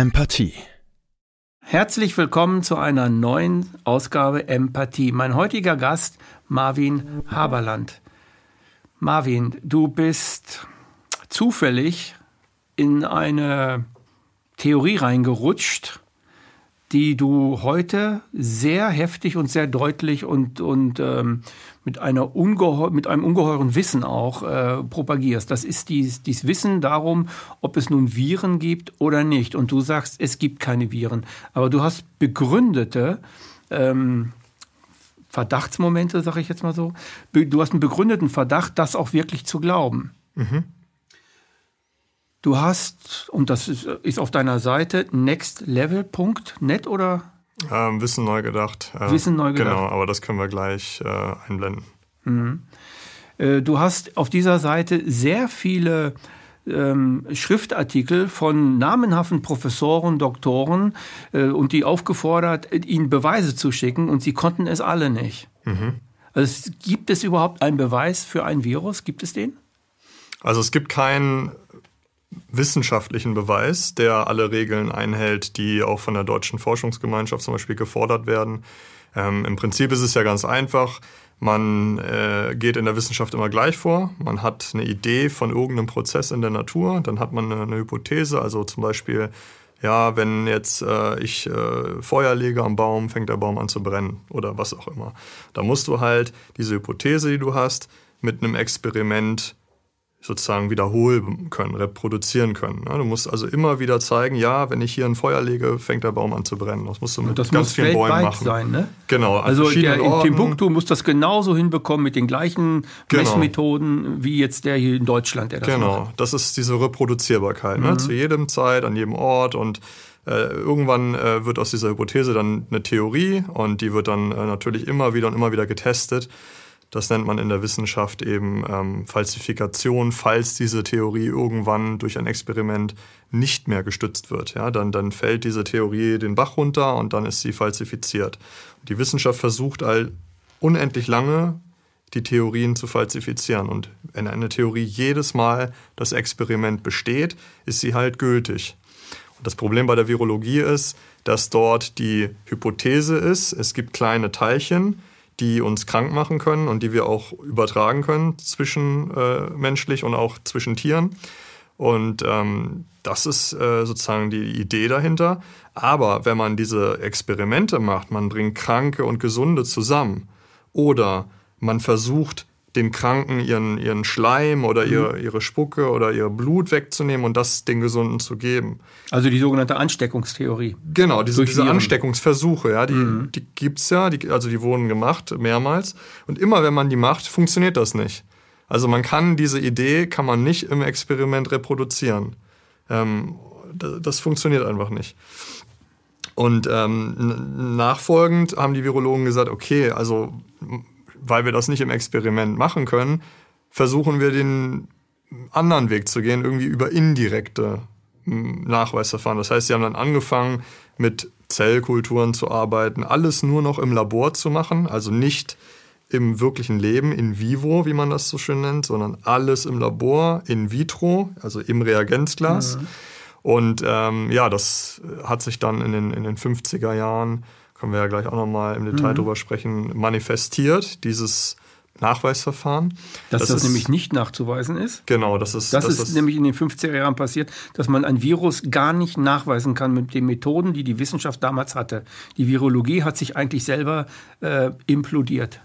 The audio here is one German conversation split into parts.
Empathie. Herzlich willkommen zu einer neuen Ausgabe Empathie. Mein heutiger Gast Marvin Haberland. Marvin, du bist zufällig in eine Theorie reingerutscht, die du heute sehr heftig und sehr deutlich und, und ähm, mit, einer mit einem ungeheuren Wissen auch äh, propagierst. Das ist dies, dies Wissen darum, ob es nun Viren gibt oder nicht. Und du sagst, es gibt keine Viren. Aber du hast begründete ähm, Verdachtsmomente, sage ich jetzt mal so. Du hast einen begründeten Verdacht, das auch wirklich zu glauben. Mhm. Du hast, und das ist, ist auf deiner Seite, nextlevel.net oder? Ähm, Wissen neu gedacht. Äh, Wissen neu gedacht. Genau, aber das können wir gleich äh, einblenden. Mhm. Äh, du hast auf dieser Seite sehr viele ähm, Schriftartikel von namenhaften Professoren, Doktoren äh, und die aufgefordert, ihnen Beweise zu schicken und sie konnten es alle nicht. Mhm. Also gibt es überhaupt einen Beweis für ein Virus? Gibt es den? Also es gibt keinen wissenschaftlichen Beweis, der alle Regeln einhält, die auch von der deutschen Forschungsgemeinschaft zum Beispiel gefordert werden. Ähm, Im Prinzip ist es ja ganz einfach. Man äh, geht in der Wissenschaft immer gleich vor. Man hat eine Idee von irgendeinem Prozess in der Natur, dann hat man eine, eine Hypothese, also zum Beispiel, ja, wenn jetzt äh, ich äh, Feuer lege am Baum, fängt der Baum an zu brennen oder was auch immer. Da musst du halt diese Hypothese, die du hast, mit einem Experiment sozusagen wiederholen können, reproduzieren können. Du musst also immer wieder zeigen, ja, wenn ich hier ein Feuer lege, fängt der Baum an zu brennen. Das musst du mit ganz muss vielen Bäumen machen. sein, ne? Genau. Also der in Timbuktu muss das genauso hinbekommen mit den gleichen genau. Messmethoden wie jetzt der hier in Deutschland, der das Genau, macht. das ist diese Reproduzierbarkeit, ne? mhm. ne? zu jedem Zeit, an jedem Ort und äh, irgendwann äh, wird aus dieser Hypothese dann eine Theorie und die wird dann äh, natürlich immer wieder und immer wieder getestet. Das nennt man in der Wissenschaft eben ähm, Falsifikation, falls diese Theorie irgendwann durch ein Experiment nicht mehr gestützt wird. Ja, dann, dann fällt diese Theorie den Bach runter und dann ist sie falsifiziert. Die Wissenschaft versucht all unendlich lange, die Theorien zu falsifizieren. Und wenn eine Theorie jedes Mal das Experiment besteht, ist sie halt gültig. Und das Problem bei der Virologie ist, dass dort die Hypothese ist, es gibt kleine Teilchen, die uns krank machen können und die wir auch übertragen können zwischenmenschlich äh, und auch zwischen Tieren. Und ähm, das ist äh, sozusagen die Idee dahinter. Aber wenn man diese Experimente macht, man bringt Kranke und Gesunde zusammen oder man versucht den Kranken ihren, ihren Schleim oder mhm. ihre, ihre Spucke oder ihr Blut wegzunehmen und das den Gesunden zu geben. Also die sogenannte Ansteckungstheorie. Genau, diese, diese Ansteckungsversuche, ja, die, mhm. die gibt's ja, die, also die wurden gemacht mehrmals. Und immer wenn man die macht, funktioniert das nicht. Also man kann diese Idee, kann man nicht im Experiment reproduzieren. Ähm, das funktioniert einfach nicht. Und ähm, nachfolgend haben die Virologen gesagt, okay, also weil wir das nicht im Experiment machen können, versuchen wir den anderen Weg zu gehen, irgendwie über indirekte hm, Nachweisverfahren. Das heißt, sie haben dann angefangen, mit Zellkulturen zu arbeiten, alles nur noch im Labor zu machen, also nicht im wirklichen Leben, in vivo, wie man das so schön nennt, sondern alles im Labor, in vitro, also im Reagenzglas. Mhm. Und ähm, ja, das hat sich dann in den, in den 50er Jahren können wir ja gleich auch nochmal im Detail mhm. drüber sprechen, manifestiert, dieses Nachweisverfahren. Dass das, das ist, nämlich nicht nachzuweisen ist? Genau, das ist. Das, das ist, ist nämlich in den 50er Jahren passiert, dass man ein Virus gar nicht nachweisen kann mit den Methoden, die die Wissenschaft damals hatte. Die Virologie hat sich eigentlich selber äh, implodiert.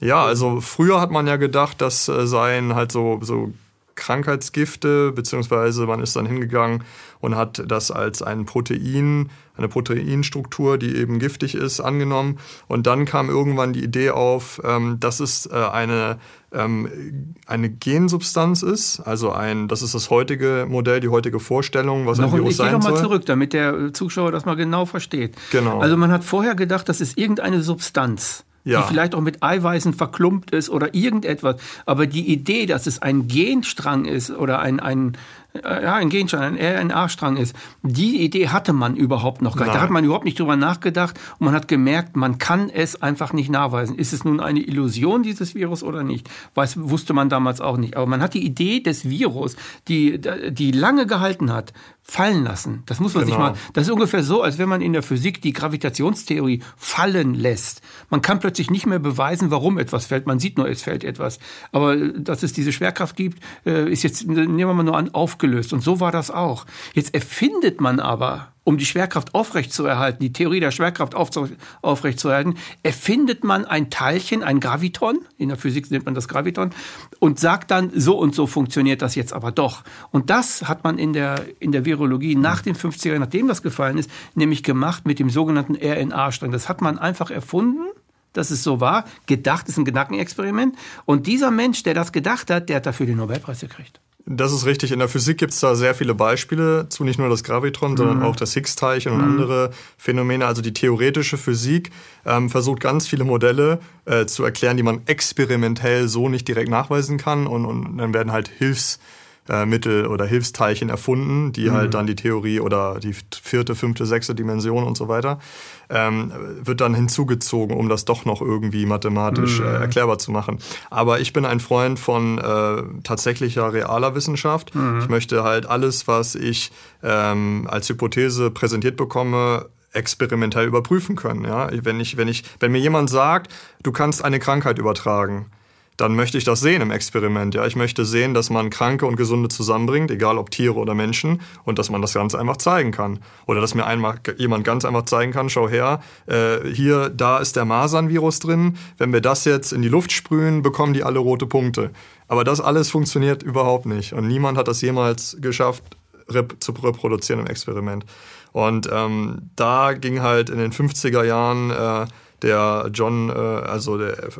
Ja, also früher hat man ja gedacht, das äh, seien halt so, so Krankheitsgifte, beziehungsweise man ist dann hingegangen und hat das als ein Protein, eine Proteinstruktur, die eben giftig ist, angenommen. Und dann kam irgendwann die Idee auf, ähm, dass es äh, eine, ähm, eine Gensubstanz ist, also ein, das ist das heutige Modell, die heutige Vorstellung, was noch, ein Virus sein soll. Ich gehe nochmal zurück, damit der Zuschauer das mal genau versteht. Genau. Also man hat vorher gedacht, das ist irgendeine Substanz ja. die vielleicht auch mit Eiweißen verklumpt ist oder irgendetwas. Aber die Idee, dass es ein Genstrang ist oder ein, ein äh, ja, ein Genstrang, ein RNA-Strang ist. Die Idee hatte man überhaupt noch gar nicht. Da hat man überhaupt nicht drüber nachgedacht und man hat gemerkt, man kann es einfach nicht nachweisen. Ist es nun eine Illusion, dieses Virus oder nicht? Weiß, wusste man damals auch nicht. Aber man hat die Idee des Virus, die, die lange gehalten hat, fallen lassen. Das muss man genau. sich mal, das ist ungefähr so, als wenn man in der Physik die Gravitationstheorie fallen lässt. Man kann plötzlich nicht mehr beweisen, warum etwas fällt. Man sieht nur, es fällt etwas. Aber äh, dass es diese Schwerkraft gibt, äh, ist jetzt, nehmen wir mal nur an, aufgelöst. Und so war das auch. Jetzt erfindet man aber um die Schwerkraft aufrechtzuerhalten, die Theorie der Schwerkraft aufrechtzuerhalten, erfindet man ein Teilchen, ein Graviton, in der Physik nennt man das Graviton, und sagt dann, so und so funktioniert das jetzt aber doch. Und das hat man in der, in der Virologie nach den 50er, nachdem das gefallen ist, nämlich gemacht mit dem sogenannten RNA-Strang. Das hat man einfach erfunden dass es so war, gedacht ist ein Gedankenexperiment. Und dieser Mensch, der das gedacht hat, der hat dafür den Nobelpreis gekriegt. Das ist richtig. In der Physik gibt es da sehr viele Beispiele zu, nicht nur das Gravitron, mhm. sondern auch das Higgs-Teilchen und mhm. andere Phänomene. Also die theoretische Physik ähm, versucht ganz viele Modelle äh, zu erklären, die man experimentell so nicht direkt nachweisen kann. Und, und dann werden halt Hilfs äh, Mittel oder Hilfsteilchen erfunden, die mhm. halt dann die Theorie oder die vierte, fünfte, sechste Dimension und so weiter, ähm, wird dann hinzugezogen, um das doch noch irgendwie mathematisch mhm. äh, erklärbar zu machen. Aber ich bin ein Freund von äh, tatsächlicher realer Wissenschaft. Mhm. Ich möchte halt alles, was ich ähm, als Hypothese präsentiert bekomme, experimentell überprüfen können. Ja? Wenn, ich, wenn, ich, wenn mir jemand sagt, du kannst eine Krankheit übertragen, dann möchte ich das sehen im Experiment. Ja, ich möchte sehen, dass man Kranke und Gesunde zusammenbringt, egal ob Tiere oder Menschen, und dass man das ganz einfach zeigen kann. Oder dass mir einmal jemand ganz einfach zeigen kann: Schau her, äh, hier, da ist der Masernvirus drin. Wenn wir das jetzt in die Luft sprühen, bekommen die alle rote Punkte. Aber das alles funktioniert überhaupt nicht, und niemand hat das jemals geschafft rep zu reproduzieren im Experiment. Und ähm, da ging halt in den 50er Jahren äh, der John, äh, also der äh,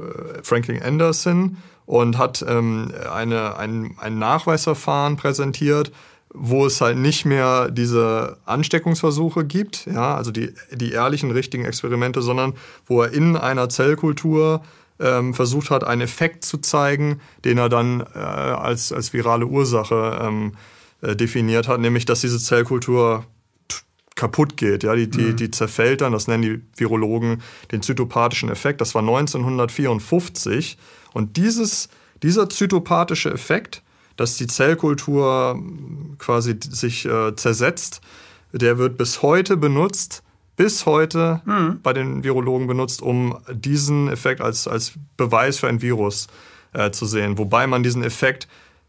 Franklin Anderson, und hat ähm, eine, ein, ein Nachweisverfahren präsentiert, wo es halt nicht mehr diese Ansteckungsversuche gibt, ja, also die, die ehrlichen, richtigen Experimente, sondern wo er in einer Zellkultur ähm, versucht hat, einen Effekt zu zeigen, den er dann äh, als, als virale Ursache ähm, äh, definiert hat, nämlich dass diese Zellkultur kaputt geht. Ja, die, die, mhm. die zerfällt dann, das nennen die Virologen den zytopathischen Effekt. Das war 1954. Und dieses, dieser zytopathische Effekt, dass die Zellkultur quasi sich äh, zersetzt, der wird bis heute benutzt, bis heute mhm. bei den Virologen benutzt, um diesen Effekt als, als Beweis für ein Virus äh, zu sehen. Wobei man diesen Effekt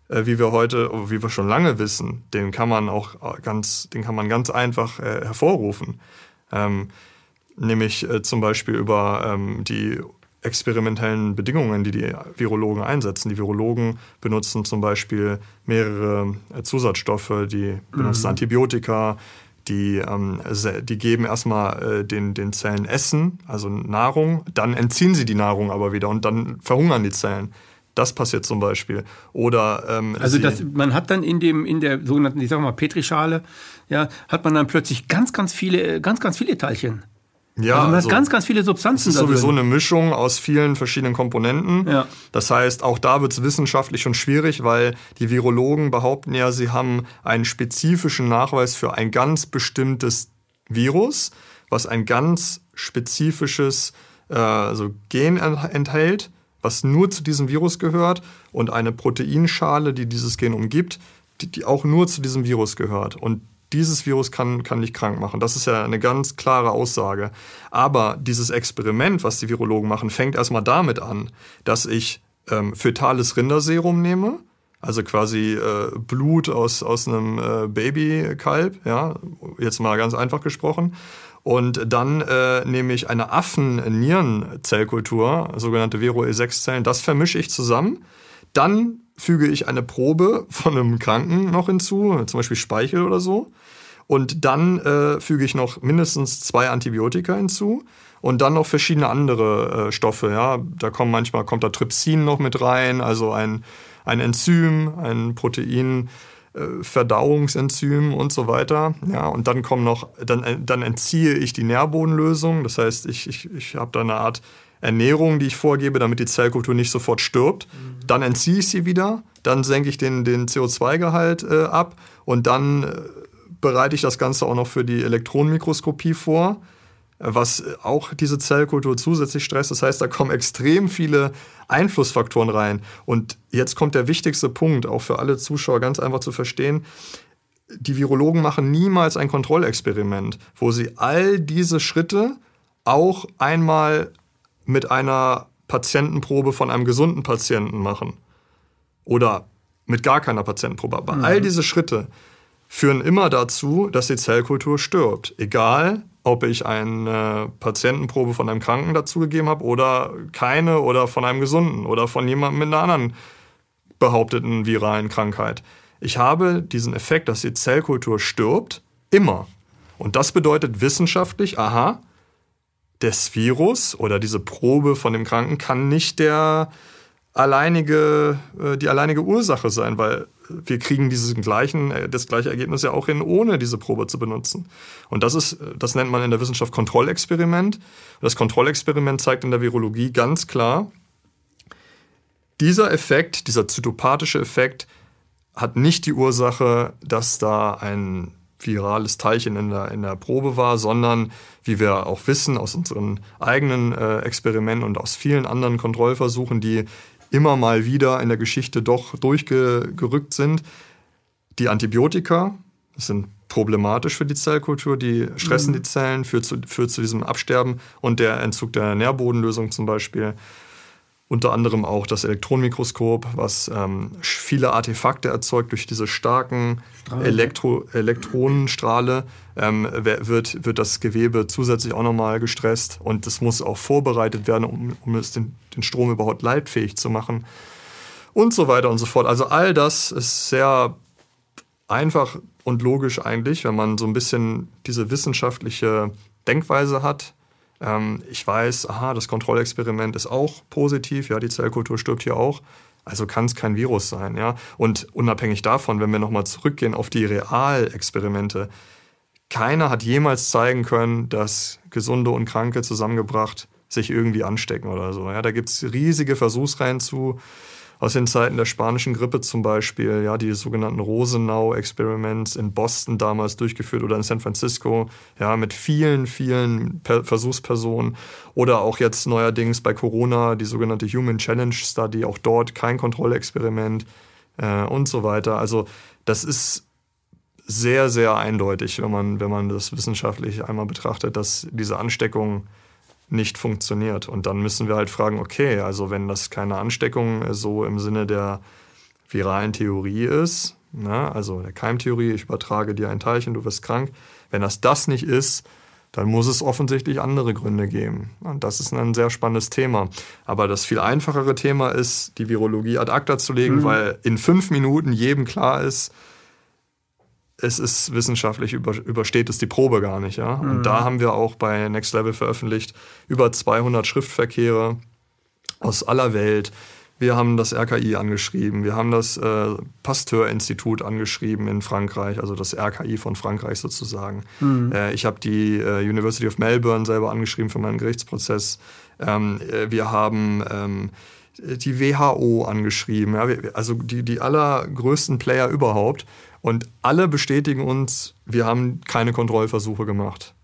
wie wir heute, wie wir schon lange wissen, den kann man auch äh, ganz, den kann man ganz einfach äh, hervorrufen. Ähm, nämlich äh, zum Beispiel über ähm, die experimentellen Bedingungen, die die Virologen einsetzen. Die Virologen benutzen zum Beispiel mehrere äh, Zusatzstoffe, die benutzen mhm. Antibiotika, die, ähm, die geben erstmal äh, den, den Zellen Essen, also Nahrung, dann entziehen sie die Nahrung aber wieder und dann verhungern die Zellen. Das passiert zum Beispiel. Oder ähm, also das, man hat dann in dem in der sogenannten, ich sag mal Petrischale, ja, hat man dann plötzlich ganz ganz viele ganz ganz viele Teilchen. Ja, also man also, hat ganz, ganz viele Substanzen. Das ist sowieso eine Mischung aus vielen verschiedenen Komponenten. Ja. Das heißt, auch da wird es wissenschaftlich schon schwierig, weil die Virologen behaupten ja, sie haben einen spezifischen Nachweis für ein ganz bestimmtes Virus, was ein ganz spezifisches äh, also Gen enthält was nur zu diesem Virus gehört und eine Proteinschale, die dieses Gen umgibt, die, die auch nur zu diesem Virus gehört. Und dieses Virus kann, kann nicht krank machen. Das ist ja eine ganz klare Aussage. Aber dieses Experiment, was die Virologen machen, fängt erstmal damit an, dass ich ähm, fötales Rinderserum nehme, also quasi äh, Blut aus, aus einem äh, Babykalb, ja, jetzt mal ganz einfach gesprochen. Und dann äh, nehme ich eine Affen-Nierenzellkultur, sogenannte Vero-E6-Zellen, das vermische ich zusammen. Dann füge ich eine Probe von einem Kranken noch hinzu, zum Beispiel Speichel oder so. Und dann äh, füge ich noch mindestens zwei Antibiotika hinzu und dann noch verschiedene andere äh, Stoffe. Ja, da kommen manchmal kommt da Trypsin noch mit rein, also ein, ein Enzym, ein Protein, äh, Verdauungsenzym und so weiter. Ja, und dann kommen noch, dann, dann entziehe ich die Nährbodenlösung. Das heißt, ich, ich, ich habe da eine Art Ernährung, die ich vorgebe, damit die Zellkultur nicht sofort stirbt. Mhm. Dann entziehe ich sie wieder, dann senke ich den, den CO2-Gehalt äh, ab und dann äh, bereite ich das Ganze auch noch für die Elektronenmikroskopie vor, was auch diese Zellkultur zusätzlich stresst. Das heißt, da kommen extrem viele Einflussfaktoren rein. Und jetzt kommt der wichtigste Punkt, auch für alle Zuschauer ganz einfach zu verstehen. Die Virologen machen niemals ein Kontrollexperiment, wo sie all diese Schritte auch einmal mit einer Patientenprobe von einem gesunden Patienten machen. Oder mit gar keiner Patientenprobe. Aber mhm. all diese Schritte führen immer dazu, dass die Zellkultur stirbt. Egal, ob ich eine Patientenprobe von einem Kranken dazugegeben habe oder keine oder von einem Gesunden oder von jemandem mit einer anderen behaupteten viralen Krankheit. Ich habe diesen Effekt, dass die Zellkultur stirbt, immer. Und das bedeutet wissenschaftlich, aha, das Virus oder diese Probe von dem Kranken kann nicht der alleinige, äh, die alleinige Ursache sein, weil wir kriegen diesen gleichen, äh, das gleiche Ergebnis ja auch hin, ohne diese Probe zu benutzen. Und das ist, das nennt man in der Wissenschaft Kontrollexperiment. Das Kontrollexperiment zeigt in der Virologie ganz klar, dieser Effekt, dieser zytopathische Effekt, hat nicht die Ursache, dass da ein virales Teilchen in der, in der Probe war, sondern, wie wir auch wissen aus unseren eigenen äh, Experimenten und aus vielen anderen Kontrollversuchen, die immer mal wieder in der Geschichte doch durchgerückt sind. Die Antibiotika sind problematisch für die Zellkultur, die stressen mhm. die Zellen, führt zu, führt zu diesem Absterben und der Entzug der Nährbodenlösung zum Beispiel. Unter anderem auch das Elektronenmikroskop, was ähm, viele Artefakte erzeugt durch diese starken Elektro Elektronenstrahle, ähm, wird, wird das Gewebe zusätzlich auch nochmal gestresst. Und das muss auch vorbereitet werden, um, um es den, den Strom überhaupt leitfähig zu machen. Und so weiter und so fort. Also all das ist sehr einfach und logisch eigentlich, wenn man so ein bisschen diese wissenschaftliche Denkweise hat ähm, ich weiß, aha, das Kontrollexperiment ist auch positiv, ja, die Zellkultur stirbt hier auch. Also kann es kein Virus sein, ja. Und unabhängig davon, wenn wir nochmal zurückgehen auf die Realexperimente, keiner hat jemals zeigen können, dass Gesunde und Kranke zusammengebracht sich irgendwie anstecken oder so. Ja, da gibt es riesige Versuchsreihen zu aus den Zeiten der spanischen Grippe zum Beispiel, ja, die sogenannten Rosenau-Experiments in Boston damals durchgeführt oder in San Francisco, ja, mit vielen, vielen Versuchspersonen oder auch jetzt neuerdings bei Corona die sogenannte Human Challenge Study, auch dort kein Kontrollexperiment äh, und so weiter. Also das ist sehr, sehr eindeutig, wenn man, wenn man das wissenschaftlich einmal betrachtet, dass diese Ansteckung nicht funktioniert. Und dann müssen wir halt fragen, okay, also wenn das keine Ansteckung so im Sinne der viralen Theorie ist, ne, also der Keimtheorie, ich übertrage dir ein Teilchen, du wirst krank, wenn das das nicht ist, dann muss es offensichtlich andere Gründe geben. Und das ist ein sehr spannendes Thema. Aber das viel einfachere Thema ist, die Virologie ad acta zu legen, mhm. weil in fünf Minuten jedem klar ist, es ist wissenschaftlich, über, übersteht es die Probe gar nicht. Ja? Und mhm. da haben wir auch bei Next Level veröffentlicht über 200 Schriftverkehre aus aller Welt. Wir haben das RKI angeschrieben, wir haben das äh, Pasteur-Institut angeschrieben in Frankreich, also das RKI von Frankreich sozusagen. Mhm. Äh, ich habe die äh, University of Melbourne selber angeschrieben für meinen Gerichtsprozess. Ähm, äh, wir haben ähm, die WHO angeschrieben, ja? also die, die allergrößten Player überhaupt. Und alle bestätigen uns, wir haben keine Kontrollversuche gemacht.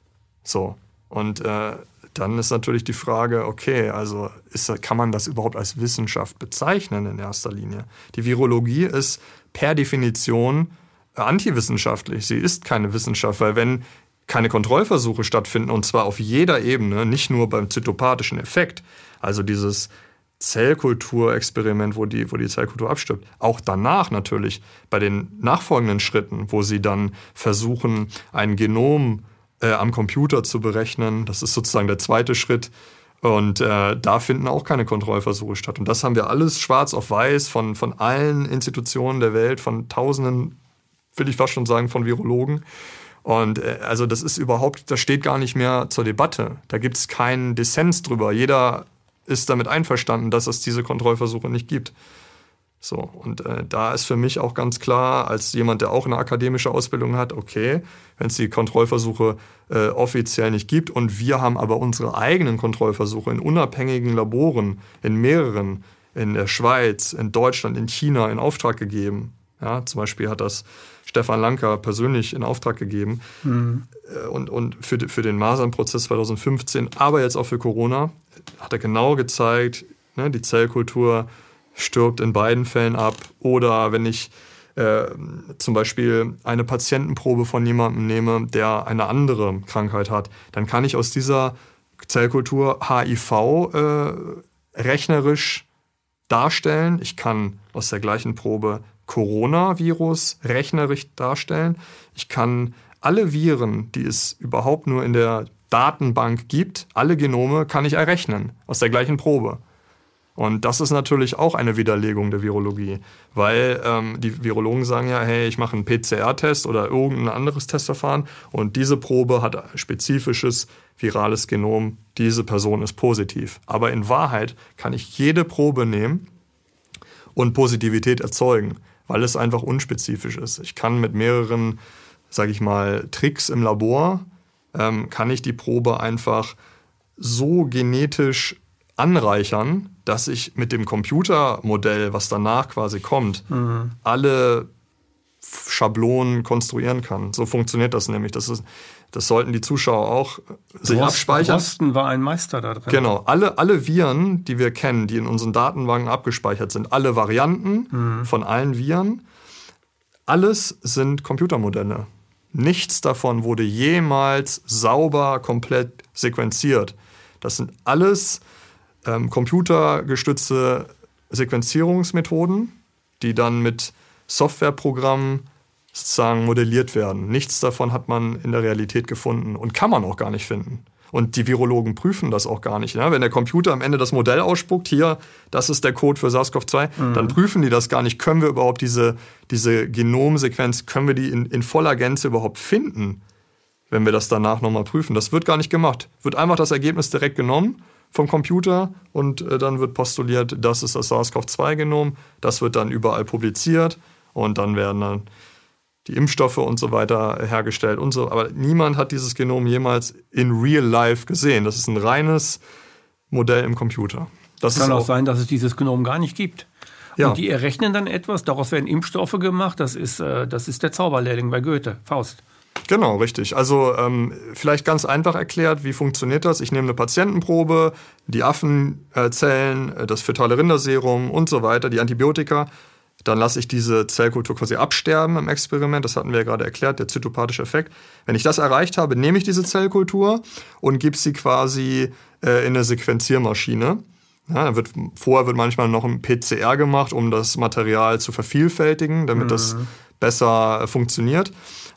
So. Und äh, dann ist natürlich die Frage, okay, also ist, kann man das überhaupt als Wissenschaft bezeichnen in erster Linie? Die Virologie ist per Definition antiwissenschaftlich. Sie ist keine Wissenschaft, weil wenn keine Kontrollversuche stattfinden, und zwar auf jeder Ebene, nicht nur beim zytopathischen Effekt, also dieses Zellkulturexperiment, wo die, wo die Zellkultur abstirbt. Auch danach natürlich bei den nachfolgenden Schritten, wo sie dann versuchen, ein Genom äh, am Computer zu berechnen. Das ist sozusagen der zweite Schritt. Und äh, da finden auch keine Kontrollversuche statt. Und das haben wir alles schwarz auf weiß von, von allen Institutionen der Welt, von Tausenden, will ich fast schon sagen, von Virologen. Und äh, also das ist überhaupt, das steht gar nicht mehr zur Debatte. Da gibt es keinen Dissens drüber. Jeder ist damit einverstanden, dass es diese Kontrollversuche nicht gibt. So, und äh, da ist für mich auch ganz klar, als jemand, der auch eine akademische Ausbildung hat, okay, wenn es die Kontrollversuche äh, offiziell nicht gibt und wir haben aber unsere eigenen Kontrollversuche in unabhängigen Laboren, in mehreren, in der Schweiz, in Deutschland, in China in Auftrag gegeben. Ja, zum Beispiel hat das Stefan Lanker persönlich in Auftrag gegeben. Mhm. Und, und für, für den Masernprozess 2015, aber jetzt auch für Corona, hat er genau gezeigt, ne, die Zellkultur stirbt in beiden Fällen ab. Oder wenn ich äh, zum Beispiel eine Patientenprobe von jemandem nehme, der eine andere Krankheit hat, dann kann ich aus dieser Zellkultur HIV äh, rechnerisch darstellen. Ich kann aus der gleichen Probe Coronavirus rechnerisch darstellen. Ich kann alle Viren, die es überhaupt nur in der Datenbank gibt, alle Genome kann ich errechnen aus der gleichen Probe. Und das ist natürlich auch eine Widerlegung der Virologie, weil ähm, die Virologen sagen ja, hey, ich mache einen PCR-Test oder irgendein anderes Testverfahren und diese Probe hat spezifisches virales Genom, diese Person ist positiv. Aber in Wahrheit kann ich jede Probe nehmen und Positivität erzeugen, weil es einfach unspezifisch ist. Ich kann mit mehreren, sage ich mal, Tricks im Labor, ähm, kann ich die Probe einfach so genetisch anreichern, dass ich mit dem Computermodell, was danach quasi kommt, mhm. alle Schablonen konstruieren kann. So funktioniert das nämlich. Das, ist, das sollten die Zuschauer auch sich Drosten, abspeichern. Drosten war ein Meister da drin. Genau. Alle, alle Viren, die wir kennen, die in unseren Datenbanken abgespeichert sind, alle Varianten mhm. von allen Viren, alles sind Computermodelle. Nichts davon wurde jemals sauber komplett sequenziert. Das sind alles ähm, computergestützte Sequenzierungsmethoden, die dann mit Softwareprogrammen sozusagen modelliert werden. Nichts davon hat man in der Realität gefunden und kann man auch gar nicht finden. Und die Virologen prüfen das auch gar nicht. Ne? Wenn der Computer am Ende das Modell ausspuckt, hier, das ist der Code für SARS-CoV-2, mhm. dann prüfen die das gar nicht. Können wir überhaupt diese, diese Genomsequenz, können wir die in, in voller Gänze überhaupt finden, wenn wir das danach nochmal prüfen? Das wird gar nicht gemacht. Wird einfach das Ergebnis direkt genommen vom Computer und äh, dann wird postuliert, das ist das SARS-CoV-2-Genom. Das wird dann überall publiziert und dann werden dann die Impfstoffe und so weiter hergestellt und so. Aber niemand hat dieses Genom jemals in real life gesehen. Das ist ein reines Modell im Computer. Das kann auch, auch sein, dass es dieses Genom gar nicht gibt. Ja. Und die errechnen dann etwas, daraus werden Impfstoffe gemacht. Das ist, äh, das ist der Zauberlehrling bei Goethe, Faust. Genau, richtig. Also ähm, vielleicht ganz einfach erklärt, wie funktioniert das? Ich nehme eine Patientenprobe, die Affenzellen, äh, das fetale Rinderserum und so weiter, die Antibiotika. Dann lasse ich diese Zellkultur quasi absterben im Experiment. Das hatten wir ja gerade erklärt, der zytopathische Effekt. Wenn ich das erreicht habe, nehme ich diese Zellkultur und gebe sie quasi äh, in eine Sequenziermaschine. Ja, wird, vorher wird manchmal noch ein PCR gemacht, um das Material zu vervielfältigen, damit mhm. das besser äh, funktioniert.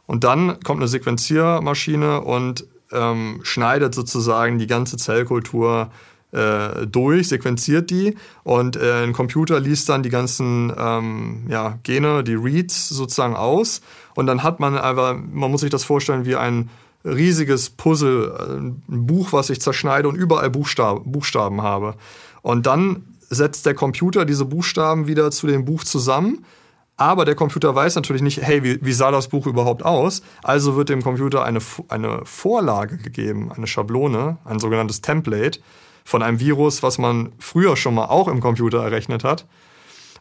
Und dann kommt eine Sequenziermaschine und ähm, schneidet sozusagen die ganze Zellkultur äh, durch, sequenziert die und äh, ein Computer liest dann die ganzen ähm, ja, Gene, die Reads sozusagen aus und dann hat man aber, man muss sich das vorstellen wie ein riesiges Puzzle, äh, ein Buch, was ich zerschneide und überall Buchstaben, Buchstaben habe. Und dann setzt der Computer diese Buchstaben wieder zu dem Buch zusammen aber der Computer weiß natürlich nicht, hey, wie, wie sah das Buch überhaupt aus? Also wird dem Computer eine, eine Vorlage gegeben, eine Schablone, ein sogenanntes Template von einem Virus, was man früher schon mal auch im Computer errechnet hat.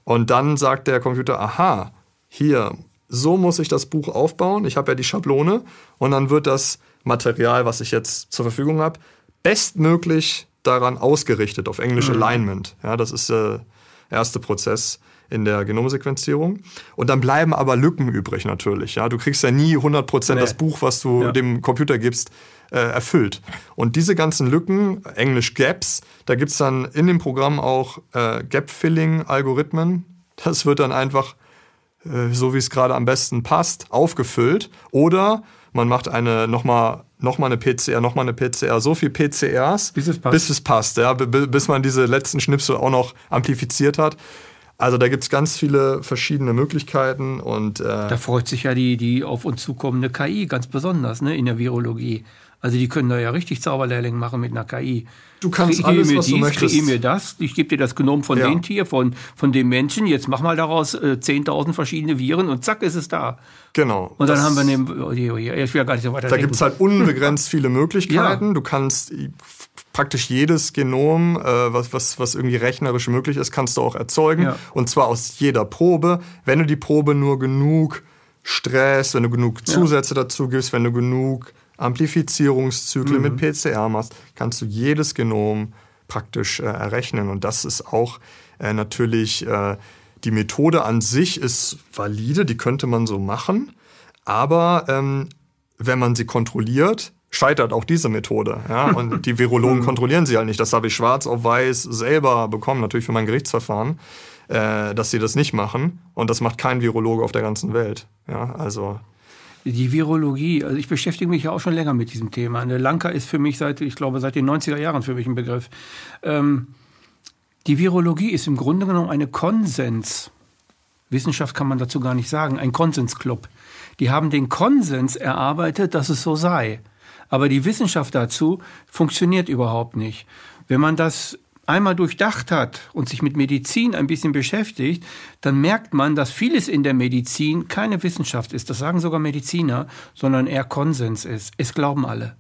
Und dann sagt der Computer, aha, hier, so muss ich das Buch aufbauen. Ich habe ja die Schablone. Und dann wird das Material, was ich jetzt zur Verfügung habe, bestmöglich daran ausgerichtet, auf Englisch mhm. Alignment. Ja, das ist der erste Prozess in der Genomsequenzierung. Und dann bleiben aber Lücken übrig natürlich. Ja? Du kriegst ja nie 100% nee. das Buch, was du ja. dem Computer gibst, äh, erfüllt. Und diese ganzen Lücken, Englisch Gaps, da gibt es dann in dem Programm auch äh, Gap-Filling-Algorithmen. Das wird dann einfach, äh, so wie es gerade am besten passt, aufgefüllt. Oder man macht eine nochmal noch mal eine PCR, nochmal eine PCR, so viel PCRs, bis es passt, bis, es passt ja, bis man diese letzten Schnipsel auch noch amplifiziert hat. Also da gibt es ganz viele verschiedene Möglichkeiten und äh da freut sich ja die, die auf uns zukommende KI ganz besonders ne, in der Virologie. Also die können da ja richtig Zauberlehrling machen mit einer KI. Du kannst ich alles, mir was du dies, möchtest. kriege mir das, ich gebe dir das Genom von Ja. dem Tier, von, von dem Menschen, jetzt mach mal daraus äh, 10.000 verschiedene Viren und zack ist es da. Genau. Und dann haben wir neben, oh, oh, ich will ja gar nicht so weiter Da gibt es halt unbegrenzt viele Möglichkeiten. Du kannst praktisch jedes Genom, äh, was, was, was irgendwie rechnerisch möglich ist, kannst du auch erzeugen. Ja. Und zwar aus jeder Probe. Wenn du die Probe nur genug Stress, wenn du genug Zusätze dazu gibst, wenn du genug Amplifizierungszyklen Mhm. mit PCR machst, kannst du jedes Genom praktisch äh, errechnen. Und das ist auch äh, natürlich, äh, die Methode an sich ist valide, die könnte man so machen. Aber ähm, wenn man sie kontrolliert, scheitert auch diese Methode. Ja? Und die Virologen kontrollieren sie halt nicht. Das habe ich schwarz auf weiß selber bekommen, natürlich für mein Gerichtsverfahren, äh, dass sie das nicht machen. Und das macht kein Virologe auf der ganzen Welt. Ja, also Die Virologie, also ich beschäftige mich ja auch schon länger mit diesem Thema. Eine Lanka ist für mich seit, ich glaube, seit den 90er Jahren für mich ein Begriff. Ähm, die Virologie ist im Grunde genommen eine Konsens. Wissenschaft kann man dazu gar nicht sagen, ein Konsensclub. Die haben den Konsens erarbeitet, dass es so sei. Aber die Wissenschaft dazu funktioniert überhaupt nicht. Wenn man das einmal durchdacht hat und sich mit Medizin ein bisschen beschäftigt, dann merkt man, dass vieles in der Medizin keine Wissenschaft ist. Das sagen sogar Mediziner, sondern eher Konsens ist. Es glauben alle.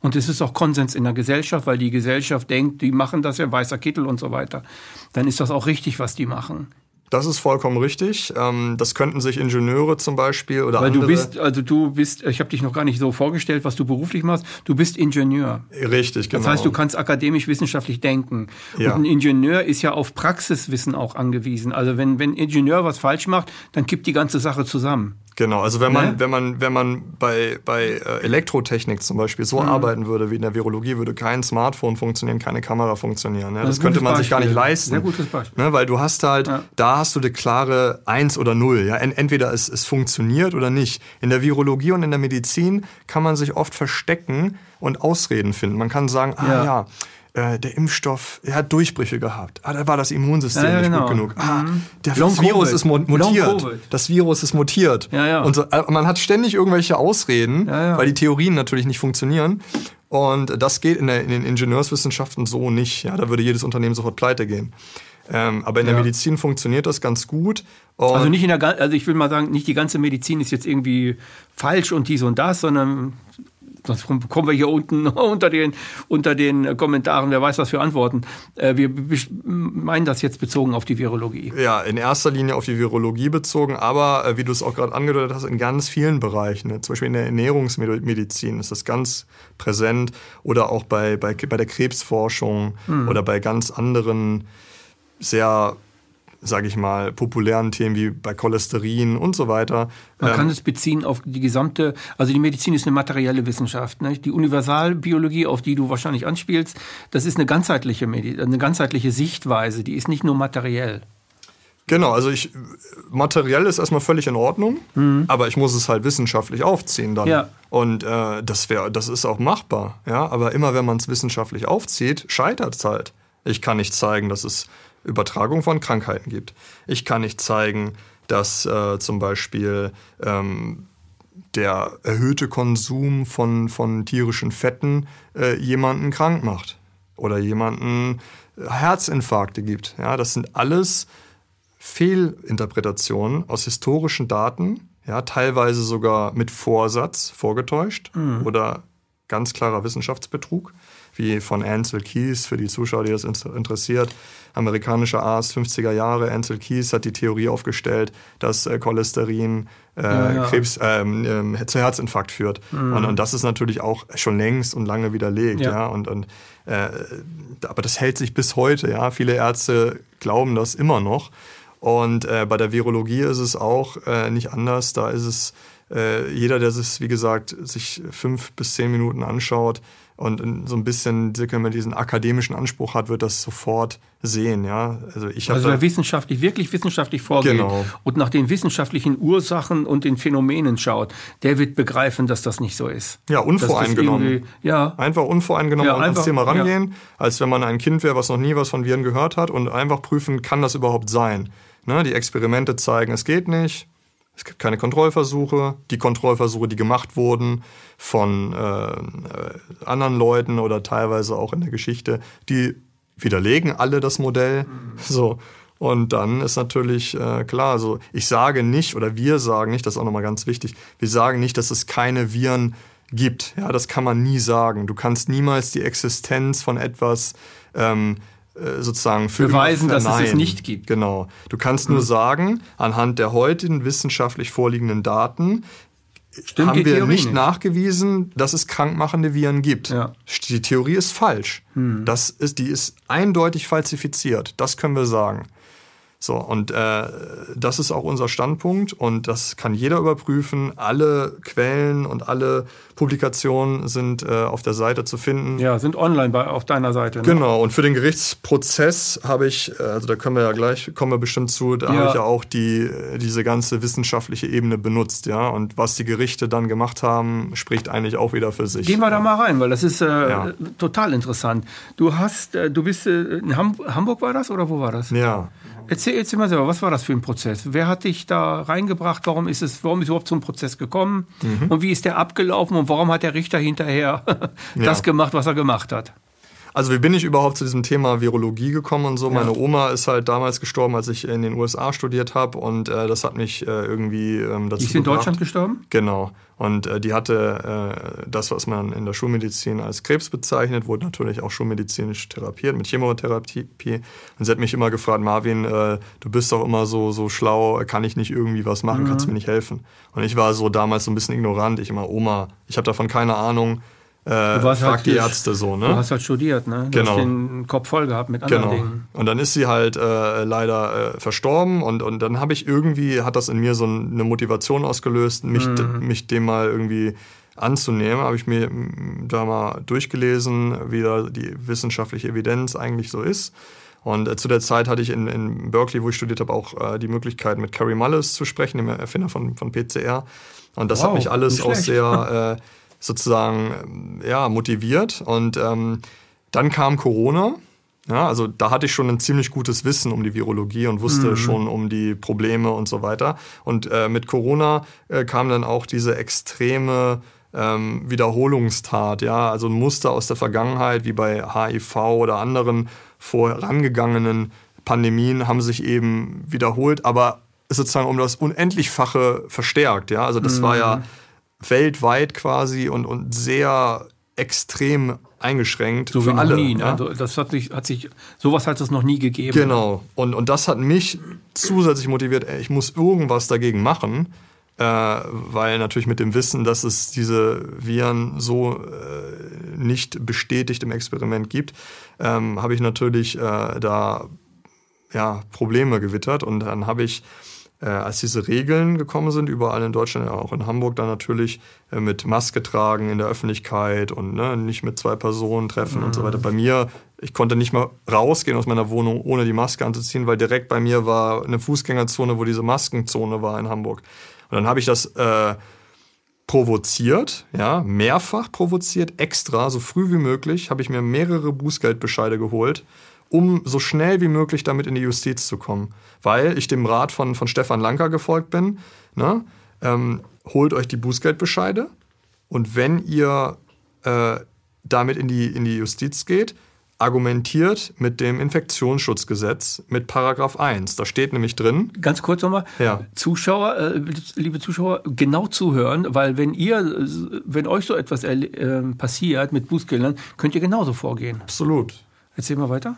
Und es ist auch Konsens in der Gesellschaft, weil die Gesellschaft denkt, die machen das ja weißer Kittel und so weiter. Dann ist das auch richtig, was die machen. Das ist vollkommen richtig. Ähm, das könnten sich Ingenieure zum Beispiel oder Weil andere. du bist, also du bist, ich habe dich noch gar nicht so vorgestellt, was du beruflich machst. Du bist Ingenieur. Richtig, genau. Das heißt, du kannst akademisch-wissenschaftlich denken. Ja. Und ein Ingenieur ist ja auf Praxiswissen auch angewiesen. Also wenn, wenn ein Ingenieur was falsch macht, dann kippt die ganze Sache zusammen. Genau, also wenn man, Ne? wenn man, wenn man bei, bei äh, Elektrotechnik zum Beispiel Mhm. so arbeiten würde wie in der Virologie, würde kein Smartphone funktionieren, keine Kamera funktionieren. Ja? Das könnte man sich gar nicht Beispiel. leisten. Sehr gutes Beispiel. Ne? Weil du hast halt, Ja. da hast du eine klare Eins oder Null. Ja? En- Entweder es, es funktioniert oder nicht. In der Virologie und in der Medizin kann man sich oft verstecken und Ausreden finden. Man kann sagen, ah Ja. ja, äh, der Impfstoff, er hat Durchbrüche gehabt. Ah, da war das Immunsystem Ja, ja, nicht genau. gut genug. Ah, der Long das Virus Covid. ist mutiert. Das Virus ist mutiert. Ja, ja. Und so, äh, man hat ständig irgendwelche Ausreden, Ja, weil die Theorien natürlich nicht funktionieren. Und das geht in, der, in den Ingenieurswissenschaften so nicht. Ja, da würde jedes Unternehmen sofort pleite gehen. Ähm, aber in der. Medizin funktioniert das ganz gut. Und Also nicht in der, also ich will mal sagen, nicht die ganze Medizin ist jetzt irgendwie falsch und dies und das, sondern sonst kommen wir hier unten unter den, unter den Kommentaren, wer weiß was für Antworten. Äh, Wir meinen das jetzt bezogen auf die Virologie. ja, in erster Linie auf die Virologie bezogen, aber äh, wie du es auch gerade angedeutet hast, in ganz vielen Bereichen. Ne? Zum Beispiel in der Ernährungsmedizin ist das ganz präsent oder auch bei, bei, bei der Krebsforschung Hm. oder bei ganz anderen sehr, sage ich mal, populären Themen wie bei Cholesterin und so weiter. Man Ähm, kann es beziehen auf die gesamte, also die Medizin ist eine materielle Wissenschaft. Ne? Die Universalbiologie, auf die du wahrscheinlich anspielst, das ist eine ganzheitliche, Medi eine ganzheitliche Sichtweise, die ist nicht nur materiell. Genau, also ich materiell ist erstmal völlig in Ordnung, aber ich muss es halt wissenschaftlich aufziehen dann. Mhm. Ja. Und äh, das wäre, das ist auch machbar, ja. Aber immer wenn man es wissenschaftlich aufzieht, scheitert es halt. Ich kann nicht zeigen, dass es Übertragung von Krankheiten gibt. Ich kann nicht zeigen, dass äh, zum Beispiel ähm, der erhöhte Konsum von, von tierischen Fetten äh, jemanden krank macht oder jemanden äh, Herzinfarkte gibt. Ja, das sind alles Fehlinterpretationen aus historischen Daten, ja, teilweise sogar mit Vorsatz vorgetäuscht oder ganz klarer Wissenschaftsbetrug, wie von Ansel Keys, für die Zuschauer, die das inter- interessiert. Amerikanischer Arzt, 50er Jahre, Ansel Keys hat die Theorie aufgestellt, dass äh, Cholesterin äh, Ja, ja. Krebs, ähm, ähm, zu Herzinfarkt führt. Und, und das ist natürlich auch schon längst und lange widerlegt. Ja. Ja. Und, und, äh, aber das hält sich bis heute. Ja. Viele Ärzte glauben das immer noch. Und äh, bei der Virologie ist es auch äh, nicht anders. Da ist es äh, jeder, der es, wie gesagt, sich fünf bis zehn Minuten anschaut und so ein bisschen wenn man diesen akademischen Anspruch hat, wird das sofort sehen. Ja, also ich habe Also wer wissenschaftlich, wirklich wissenschaftlich vorgeht Genau. und nach den wissenschaftlichen Ursachen und den Phänomenen schaut, der wird begreifen, dass das nicht so ist. Ja, unvoreingenommen. Ja, Einfach unvoreingenommen Ja, einfach, ans Thema ja. rangehen, als wenn man ein Kind wäre, was noch nie was von Viren gehört hat und einfach prüfen, kann das überhaupt sein? Ne, die Experimente zeigen, es geht nicht. Es gibt keine Kontrollversuche. Die Kontrollversuche, die gemacht wurden von äh, äh, anderen Leuten oder teilweise auch in der Geschichte, die widerlegen alle das Modell. Mhm. So. Und dann ist natürlich äh, klar, also ich sage nicht oder wir sagen nicht, das ist auch nochmal ganz wichtig, wir sagen nicht, dass es keine Viren gibt. Ja, das kann man nie sagen. Du kannst niemals die Existenz von etwas ähm, äh, sozusagen für beweisen, dass es es nicht gibt. Genau. Du kannst mhm. nur sagen, anhand der heutigen wissenschaftlich vorliegenden Daten Stimmt haben wir nicht, nicht, nachgewiesen, dass es krankmachende Viren gibt. Ja. Die Theorie ist falsch. Mhm. Das ist, die ist eindeutig falsifiziert. Das können wir sagen. So, und äh, das ist auch unser Standpunkt und das kann jeder überprüfen. Alle Quellen und alle Publikationen sind äh, auf der Seite zu finden. Ja, sind online bei, auf deiner Seite. Ne? Genau, und für den Gerichtsprozess habe ich, also da können wir ja gleich, kommen wir bestimmt zu, da ja. habe ich ja auch die, diese ganze wissenschaftliche Ebene benutzt, ja. Und was die Gerichte dann gemacht haben, spricht eigentlich auch wieder für sich. Gehen wir da mal rein, weil das ist äh, ja. total interessant. Du hast, äh, du bist äh, in Hamburg war das oder wo war das? Ja. Erzähl, erzähl mal selber, was war das für ein Prozess? Wer hat dich da reingebracht? Warum ist es, warum ist überhaupt zum Prozess gekommen? Mhm. Und wie ist der abgelaufen? Und warum hat der Richter hinterher das ja. gemacht, was er gemacht hat? Also wie bin ich überhaupt zu diesem Thema Virologie gekommen und so? Ja. Meine Oma ist halt damals gestorben, als ich in den USA studiert habe und äh, das hat mich äh, irgendwie ähm, dazu Die ist in. Deutschland gestorben? Genau. Und äh, die hatte äh, das, was man in der Schulmedizin als Krebs bezeichnet, wurde natürlich auch schulmedizinisch therapiert mit Chemotherapie. Und sie hat mich immer gefragt, Marvin, äh, du bist doch immer so, so schlau, kann ich nicht irgendwie was machen, mhm. kannst du mir nicht helfen? Und ich war so damals so ein bisschen ignorant. Ich immer, Oma, ich habe davon keine Ahnung äh, du warst frag halt die Ärzte so, ne? Du hast halt studiert, ne? Du genau. hast den Kopf voll gehabt mit anderen genau. Dingen. Und dann ist sie halt äh, leider äh, verstorben und, und dann habe ich irgendwie, hat das in mir so eine Motivation ausgelöst, mich, mhm. mich dem mal irgendwie anzunehmen. Habe ich mir da mal durchgelesen, wie da die wissenschaftliche Evidenz eigentlich so ist. Und äh, zu der Zeit hatte ich in, in Berkeley, wo ich studiert habe, auch äh, die Möglichkeit, mit Carrie Mullis zu sprechen, dem Erfinder von, von PCR. Und das wow, hat mich alles auch sehr... Äh, sozusagen ja, motiviert. Und ähm, dann kam Corona. Ja, also da hatte ich schon ein ziemlich gutes Wissen um die Virologie und wusste mhm. schon um die Probleme und so weiter. Und äh, mit Corona äh, kam dann auch diese extreme ähm, Wiederholungstat, ja, also ein Muster aus der Vergangenheit, wie bei HIV oder anderen vorangegangenen Pandemien, haben sich eben wiederholt, aber sozusagen um das Unendlichfache verstärkt, ja. Also das mhm. war ja mhm weltweit quasi und, und sehr extrem eingeschränkt so für alle. Nie, ne? ja? Das hat sich, hat sich, sowas hat es noch nie gegeben. Genau. Und, und das hat mich zusätzlich motiviert, ey, ich muss irgendwas dagegen machen, äh, weil natürlich mit dem Wissen, dass es diese Viren so äh, nicht bestätigt im Experiment gibt, ähm, habe ich natürlich äh, da ja, Probleme gewittert und dann habe ich äh, als diese Regeln gekommen sind, überall in Deutschland, auch in Hamburg dann natürlich, äh, mit Maske tragen in der Öffentlichkeit und ne, nicht mit zwei Personen treffen mhm. und so weiter. Bei mir, ich konnte nicht mal rausgehen aus meiner Wohnung, ohne die Maske anzuziehen, weil direkt bei mir war eine Fußgängerzone, wo diese Maskenzone war in Hamburg. Und dann habe ich das äh, provoziert, ja, mehrfach provoziert, extra, so früh wie möglich, habe ich mir mehrere Bußgeldbescheide geholt um so schnell wie möglich damit in die Justiz zu kommen. Weil ich dem Rat von, von Stefan Lanker gefolgt bin. Ne? Ähm, holt euch die Bußgeldbescheide und wenn ihr äh, damit in die, in die Justiz geht, argumentiert mit dem Infektionsschutzgesetz mit Paragraph 1. Da steht nämlich drin. Ganz kurz nochmal. Ja. Zuschauer, äh, liebe Zuschauer, genau zuhören, weil wenn ihr, wenn euch so etwas äh, passiert mit Bußgeldern, könnt ihr genauso vorgehen. Absolut. Erzähl mal weiter.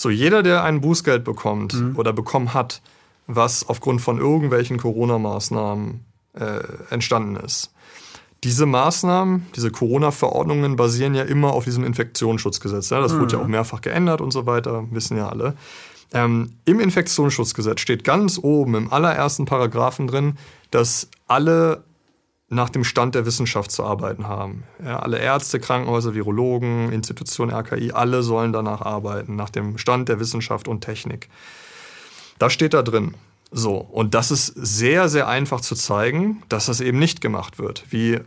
So, jeder, der ein Bußgeld bekommt mhm. oder bekommen hat, was aufgrund von irgendwelchen Corona-Maßnahmen äh, entstanden ist. Diese Maßnahmen, diese Corona-Verordnungen basieren ja immer auf diesem Infektionsschutzgesetz. Ja? Das mhm. wurde ja auch mehrfach geändert und so weiter, wissen ja alle. Ähm, Im Infektionsschutzgesetz steht ganz oben im allerersten Paragraphen drin, dass alle nach dem Stand der Wissenschaft zu arbeiten haben. Ja, alle Ärzte, Krankenhäuser, Virologen, Institutionen, RKI, alle sollen danach arbeiten, nach dem Stand der Wissenschaft und Technik. Das steht da drin. So, und das ist sehr, sehr einfach zu zeigen, dass das eben nicht gemacht wird. Wie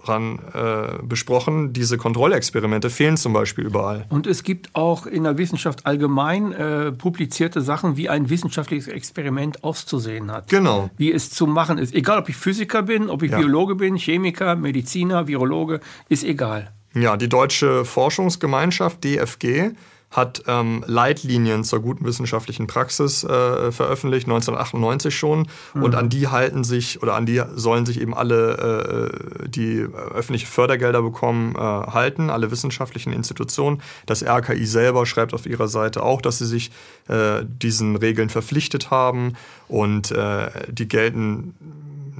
voran äh, besprochen, diese Kontrollexperimente fehlen zum Beispiel überall. Und es gibt auch in der Wissenschaft allgemein äh, publizierte Sachen, wie ein wissenschaftliches Experiment auszusehen hat. Genau. Wie es zu machen ist. Egal, ob ich Physiker bin, ob ich Ja. Biologe bin, Chemiker, Mediziner, Virologe, ist egal. Ja, die Deutsche Forschungsgemeinschaft DFG hat ähm, Leitlinien zur guten wissenschaftlichen Praxis äh, veröffentlicht, 1998 schon. Und an die halten sich oder an die sollen sich eben alle, äh, die öffentliche Fördergelder bekommen, äh, halten, alle wissenschaftlichen Institutionen. Das RKI selber schreibt auf ihrer Seite auch, dass sie sich äh, diesen Regeln verpflichtet haben und äh, die gelten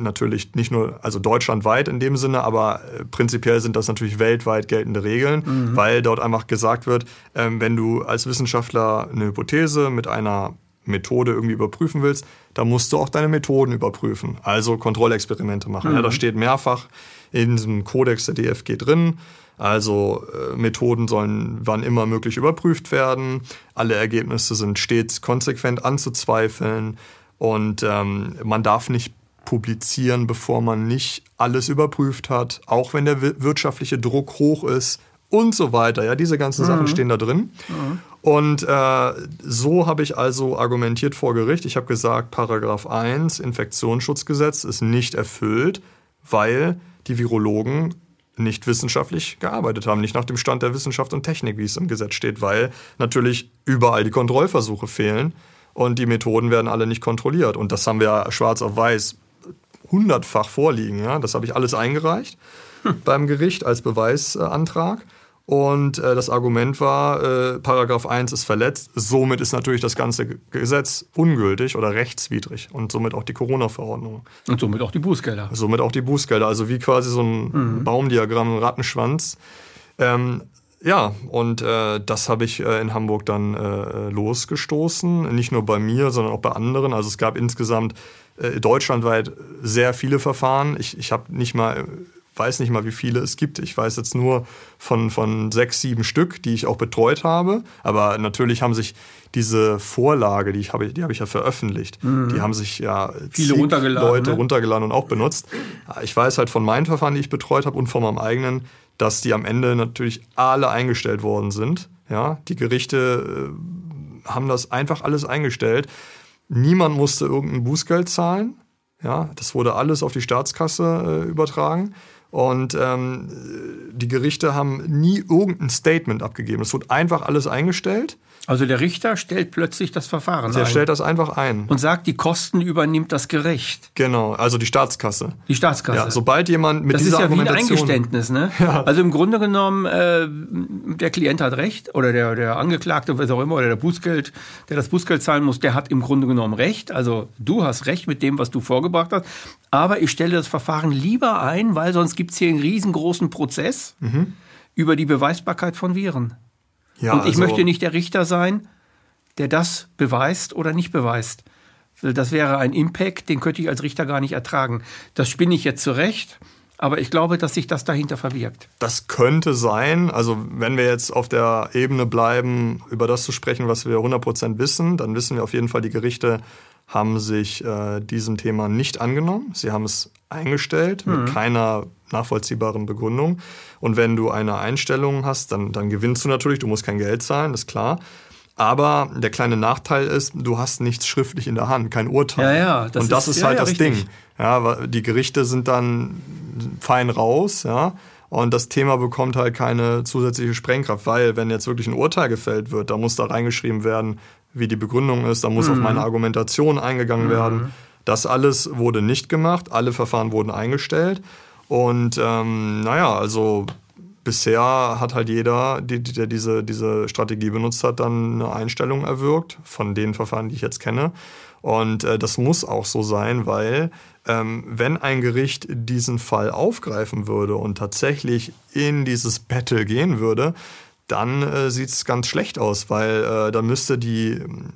natürlich nicht nur, also deutschlandweit in dem Sinne, aber äh, prinzipiell sind das natürlich weltweit geltende Regeln, weil dort einfach gesagt wird, ähm, wenn du als Wissenschaftler eine Hypothese mit einer Methode irgendwie überprüfen willst, dann musst du auch deine Methoden überprüfen, also Kontrollexperimente machen. Ja, das steht mehrfach in diesem Kodex der DFG drin. Also äh, Methoden sollen wann immer möglich überprüft werden. Alle Ergebnisse sind stets konsequent anzuzweifeln. Und ähm, man darf nicht publizieren, bevor man nicht alles überprüft hat, auch wenn der wi- wirtschaftliche Druck hoch ist und so weiter. Ja, diese ganzen Sachen stehen da drin. Und äh, so habe ich also argumentiert vor Gericht. Ich habe gesagt, Paragraph 1 Infektionsschutzgesetz ist nicht erfüllt, weil die Virologen nicht wissenschaftlich gearbeitet haben, nicht nach dem Stand der Wissenschaft und Technik, wie es im Gesetz steht, weil natürlich überall die Kontrollversuche fehlen und die Methoden werden alle nicht kontrolliert. Und das haben wir ja schwarz auf weiß hundertfach vorliegen. Ja? Das habe ich alles eingereicht beim Gericht als Beweisantrag. Und äh, das Argument war, äh, Paragraph 1 ist verletzt, somit ist natürlich das ganze Ge- Gesetz ungültig oder rechtswidrig und somit auch die Corona-Verordnung. Und somit auch die Bußgelder. Somit auch die Bußgelder, also wie quasi so ein Baumdiagramm, ein Rattenschwanz. Ähm, ja, und äh, das habe ich äh, in Hamburg dann äh, losgestoßen. Nicht nur bei mir, sondern auch bei anderen. Also es gab insgesamt äh, deutschlandweit sehr viele Verfahren. Ich, ich habe nicht mal, weiß nicht mal, wie viele es gibt. Ich weiß jetzt nur von, von sechs, sieben Stück, die ich auch betreut habe. Aber natürlich haben sich diese Vorlage, die ich habe, die habe ich ja veröffentlicht, die haben sich ja Viele runtergeladen, Leute ne? runtergeladen und auch benutzt. Ich weiß halt von meinen Verfahren, die ich betreut habe und von meinem eigenen, dass die am Ende natürlich alle eingestellt worden sind. Ja, die Gerichte äh, haben das einfach alles eingestellt. Niemand musste irgendein Bußgeld zahlen. Ja, das wurde alles auf die Staatskasse äh, übertragen. Und ähm, die Gerichte haben nie irgendein Statement abgegeben. Es wurde einfach alles eingestellt. Also der Richter stellt plötzlich das Verfahren Der ein stellt das einfach ein. und sagt, die Kosten übernimmt das Gericht, Genau, also die Staatskasse. die Staatskasse. Ja, sobald jemand mit das ist dieser ja wie ein Eingeständnis, ne? Also im Grunde genommen, äh, der Klient hat recht oder der, der Angeklagte, was auch immer, oder der Bußgeld, der das Bußgeld zahlen muss, der hat im Grunde genommen recht. Also du hast recht mit dem, was du vorgebracht hast. Aber ich stelle das Verfahren lieber ein, weil sonst gibt es hier einen riesengroßen Prozess über die Beweisbarkeit von Viren. Ja, Und ich also- möchte nicht der Richter sein, der das beweist oder nicht beweist. Das wäre ein Impact, den könnte ich als Richter gar nicht ertragen. Das spinne ich jetzt zurecht, aber ich glaube, dass sich das dahinter verbirgt. Das könnte sein. Also wenn wir jetzt auf der Ebene bleiben, über das zu sprechen, was wir 100% wissen, dann wissen wir auf jeden Fall, die Gerichte haben sich äh, diesem Thema nicht angenommen. Sie haben es eingestellt mit keiner nachvollziehbaren Begründung. Und wenn du eine Einstellung hast, dann, dann gewinnst du natürlich. Du musst kein Geld zahlen, das ist klar. Aber der kleine Nachteil ist, du hast nichts schriftlich in der Hand, kein Urteil. Ja, ja, das Und das ist- ist, halt ja, das richtig. Ding. Ja, die Gerichte sind dann fein raus, ja. Und das Thema bekommt halt keine zusätzliche Sprengkraft, weil wenn jetzt wirklich ein Urteil gefällt wird, da muss da reingeschrieben werden, wie die Begründung ist, da muss auf meine Argumentation eingegangen werden. Das alles wurde nicht gemacht, alle Verfahren wurden eingestellt. Und ähm, naja, also bisher hat halt jeder, die, der diese, diese Strategie benutzt hat, dann eine Einstellung erwirkt von den Verfahren, die ich jetzt kenne. Und äh, das muss auch so sein, weil ähm, wenn ein Gericht diesen Fall aufgreifen würde und tatsächlich in dieses Battle gehen würde, dann äh, sieht es ganz schlecht aus, weil äh, da müsste die, ähm,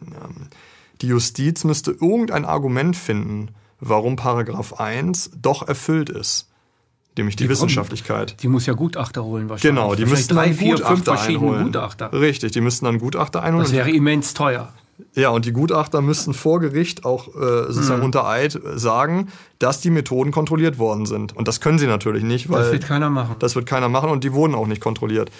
die Justiz müsste irgendein Argument finden, warum Paragraph 1 doch erfüllt ist. Nämlich die, Die kommen- Wissenschaftlichkeit. Die muss ja Gutachter holen wahrscheinlich. Genau, die müssten drei, dann vier, Gutachter fünf verschiedene einholen. Gutachter. Richtig, die müssten dann Gutachter einholen. Das wäre immens teuer. Ja, und die Gutachter müssten vor Gericht auch äh, sozusagen Mhm. unter Eid sagen, dass die Methoden kontrolliert worden sind. Und das können sie natürlich nicht, weil Das wird keiner machen. das wird keiner machen und die wurden auch nicht kontrolliert.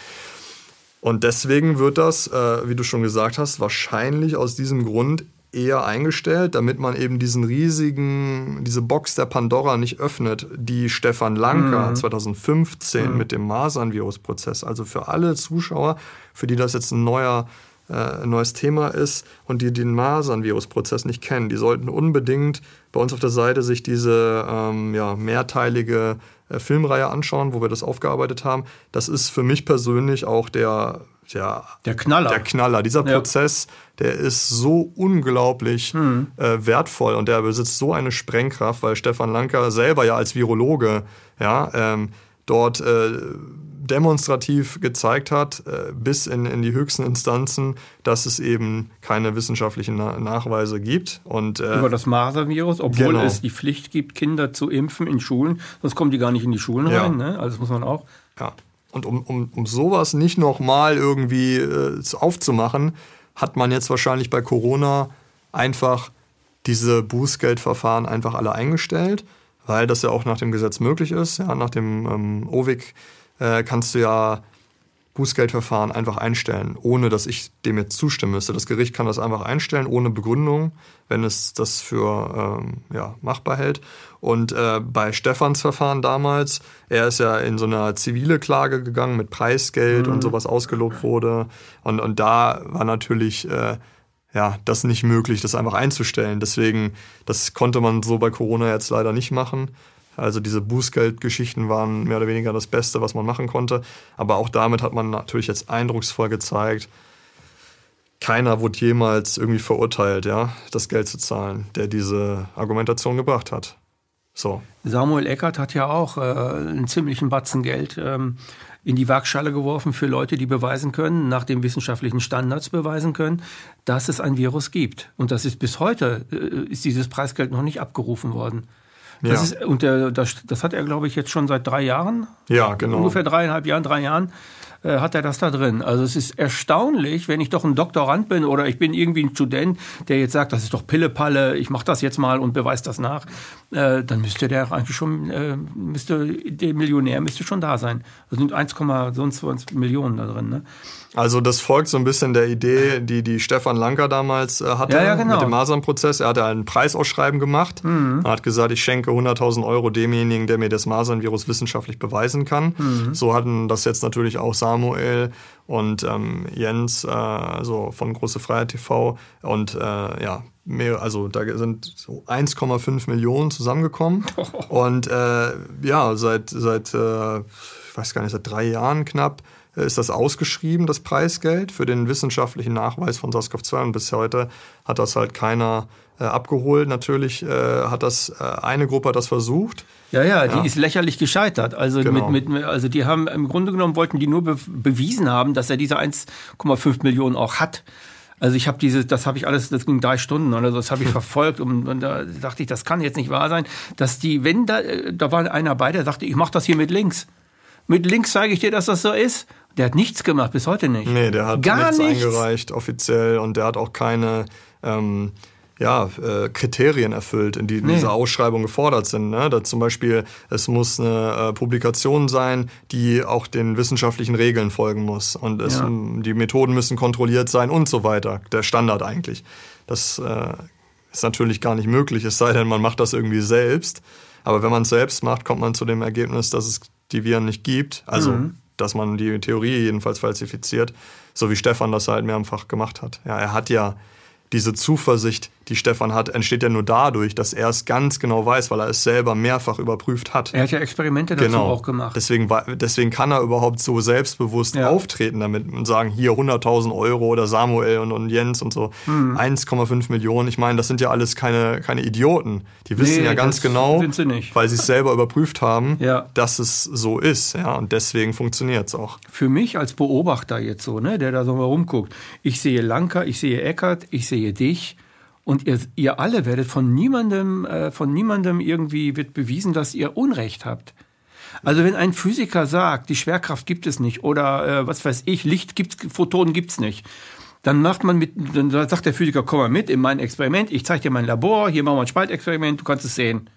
Und deswegen wird das, äh, wie du schon gesagt hast, wahrscheinlich aus diesem Grund eher eingestellt, damit man eben diesen riesigen, diese Box der Pandora nicht öffnet, die Stefan Lanker 2015 mit dem Masern-Virus-Prozess, also für alle Zuschauer, für die das jetzt ein neuer äh, neues Thema ist und die den Masern-Virus-Prozess nicht kennen, die sollten unbedingt bei uns auf der Seite sich diese ähm, ja, mehrteilige Filmreihe anschauen, wo wir das aufgearbeitet haben. Das ist für mich persönlich auch der, der, Der Knaller. der Knaller. Dieser Ja. Prozess, der ist so unglaublich Hm. äh, wertvoll und der besitzt so eine Sprengkraft, weil Stefan Lanker selber ja als Virologe ja, ähm, dort äh, demonstrativ gezeigt hat, äh, bis in, in die höchsten Instanzen, dass es eben keine wissenschaftlichen Na Nachweise gibt. Und, äh, über das Masern-Virus, obwohl Genau. es die Pflicht gibt, Kinder zu impfen in Schulen, sonst kommen die gar nicht in die Schulen Ja. rein. Ne? Also das muss man auch. Ja. Und um, um, um sowas nicht nochmal irgendwie äh, aufzumachen, hat man jetzt wahrscheinlich bei Corona einfach diese Bußgeldverfahren einfach alle eingestellt, weil das ja auch nach dem Gesetz möglich ist. Ja, nach dem ähm, OWIG äh, kannst du ja Bußgeldverfahren einfach einstellen, ohne dass ich dem jetzt zustimmen müsste. Das Gericht kann das einfach einstellen, ohne Begründung, wenn es das für ähm, ja, machbar hält. Und äh, bei Stefans Verfahren damals, er ist ja in so eine zivile Klage gegangen mit Preisgeld und sowas ausgelobt wurde. Und, und da war natürlich äh, ja, das nicht möglich, das einfach einzustellen. Deswegen, das konnte man so bei Corona jetzt leider nicht machen. Also diese Bußgeldgeschichten waren mehr oder weniger das Beste, was man machen konnte. Aber auch damit hat man natürlich jetzt eindrucksvoll gezeigt, keiner wurde jemals irgendwie verurteilt, ja, das Geld zu zahlen, der diese Argumentation gebracht hat. So. Samuel Eckert hat ja auch äh, einen ziemlichen Batzen Geld ähm, in die Waagschale geworfen für Leute, die beweisen können, nach den wissenschaftlichen Standards beweisen können, dass es ein Virus gibt. Und das ist bis heute, äh, ist dieses Preisgeld noch nicht abgerufen worden. Das, Ja. ist, und der, das, das hat er, glaube ich, jetzt schon seit drei Jahren, Ja, genau. ungefähr dreieinhalb Jahren, drei Jahren, äh, hat er das da drin. Also es ist erstaunlich, wenn ich doch ein Doktorand bin oder ich bin irgendwie ein Student, der jetzt sagt, das ist doch Pillepalle, ich mache das jetzt mal und beweise das nach, äh, dann müsste der eigentlich schon, äh, müsste der Millionär müsste schon da sein. Da sind 1, sonst Millionen da drin. Ne? Also das folgt so ein bisschen der Idee, die die Stefan Lanker damals äh, hatte Ja, ja, genau. mit dem Masernprozess. Er hatte ein Preisausschreiben gemacht. Mhm. Er hat gesagt, ich schenke 100.000 Euro demjenigen, der mir das Masernvirus wissenschaftlich beweisen kann. Mhm. So hatten das jetzt natürlich auch Samuel und ähm, Jens, äh, also von Große Freiheit TV und äh, ja, mehr, also da sind so 1,5 Millionen zusammengekommen. Und äh, ja, seit, seit äh, ich weiß gar nicht, seit drei Jahren knapp ist das ausgeschrieben, das Preisgeld für den wissenschaftlichen Nachweis von SARS-CoV-2 und bis heute hat das halt keiner äh, abgeholt. Natürlich äh, hat das äh, eine Gruppe das versucht. Ja, ja, die Ja. ist lächerlich gescheitert. Also Genau. mit, mit, also die haben im Grunde genommen wollten die nur be bewiesen haben, dass er diese 1,5 Millionen auch hat. Also ich habe diese, das habe ich alles, das ging drei Stunden oder so, das habe ich verfolgt und, und da dachte ich, das kann jetzt nicht wahr sein, dass die, wenn da, äh, da war einer bei, der sagte, ich mache das hier mit links. Mit links zeige ich dir, dass das so ist. Der hat nichts gemacht, bis heute nicht. Nee, der hat Gar nichts, nichts. eingereicht offiziell und der hat auch keine ähm, ja, äh, Kriterien erfüllt, in die in Nee. dieser Ausschreibung gefordert sind. Ne? Da zum Beispiel, es muss eine äh, Publikation sein, die auch den wissenschaftlichen Regeln folgen muss. Und es, Ja. die Methoden müssen kontrolliert sein und so weiter. Der Standard eigentlich. Das äh, ist natürlich gar nicht möglich, es sei denn, man macht das irgendwie selbst. Aber wenn man es selbst macht, kommt man zu dem Ergebnis, dass es die Viren nicht gibt. Also, Mhm. Dass man die Theorie jedenfalls falsifiziert, so wie Stefan das halt mehrfach gemacht hat. Ja, er hat ja diese Zuversicht, die Stefan hat, entsteht ja nur dadurch, dass er es ganz genau weiß, weil er es selber mehrfach überprüft hat. Er hat ja Experimente dazu Genau. auch gemacht. Deswegen, deswegen kann er überhaupt so selbstbewusst Ja. auftreten damit und sagen, hier 100.000 Euro oder Samuel und, und Jens und so, Hm. 1,5 Millionen. Ich meine, das sind ja alles keine, keine Idioten. Die wissen Nee, ja ganz genau, weil sie es selber überprüft haben, Ja. dass es so ist. Ja, und deswegen funktioniert es auch. für mich als Beobachter jetzt so, ne, der da so mal rumguckt, ich sehe Lanka, ich sehe Eckert, ich sehe dich und ihr, ihr alle werdet von niemandem, äh, von niemandem irgendwie wird bewiesen, dass ihr Unrecht habt. Also wenn ein Physiker sagt, die Schwerkraft gibt es nicht oder äh, was weiß ich, Licht gibt's, Photonen gibt's nicht, Dann macht man mit, dann sagt der Physiker, komm mal mit in mein Experiment, ich zeige dir mein Labor, hier machen wir ein Spaltexperiment, du kannst es sehen.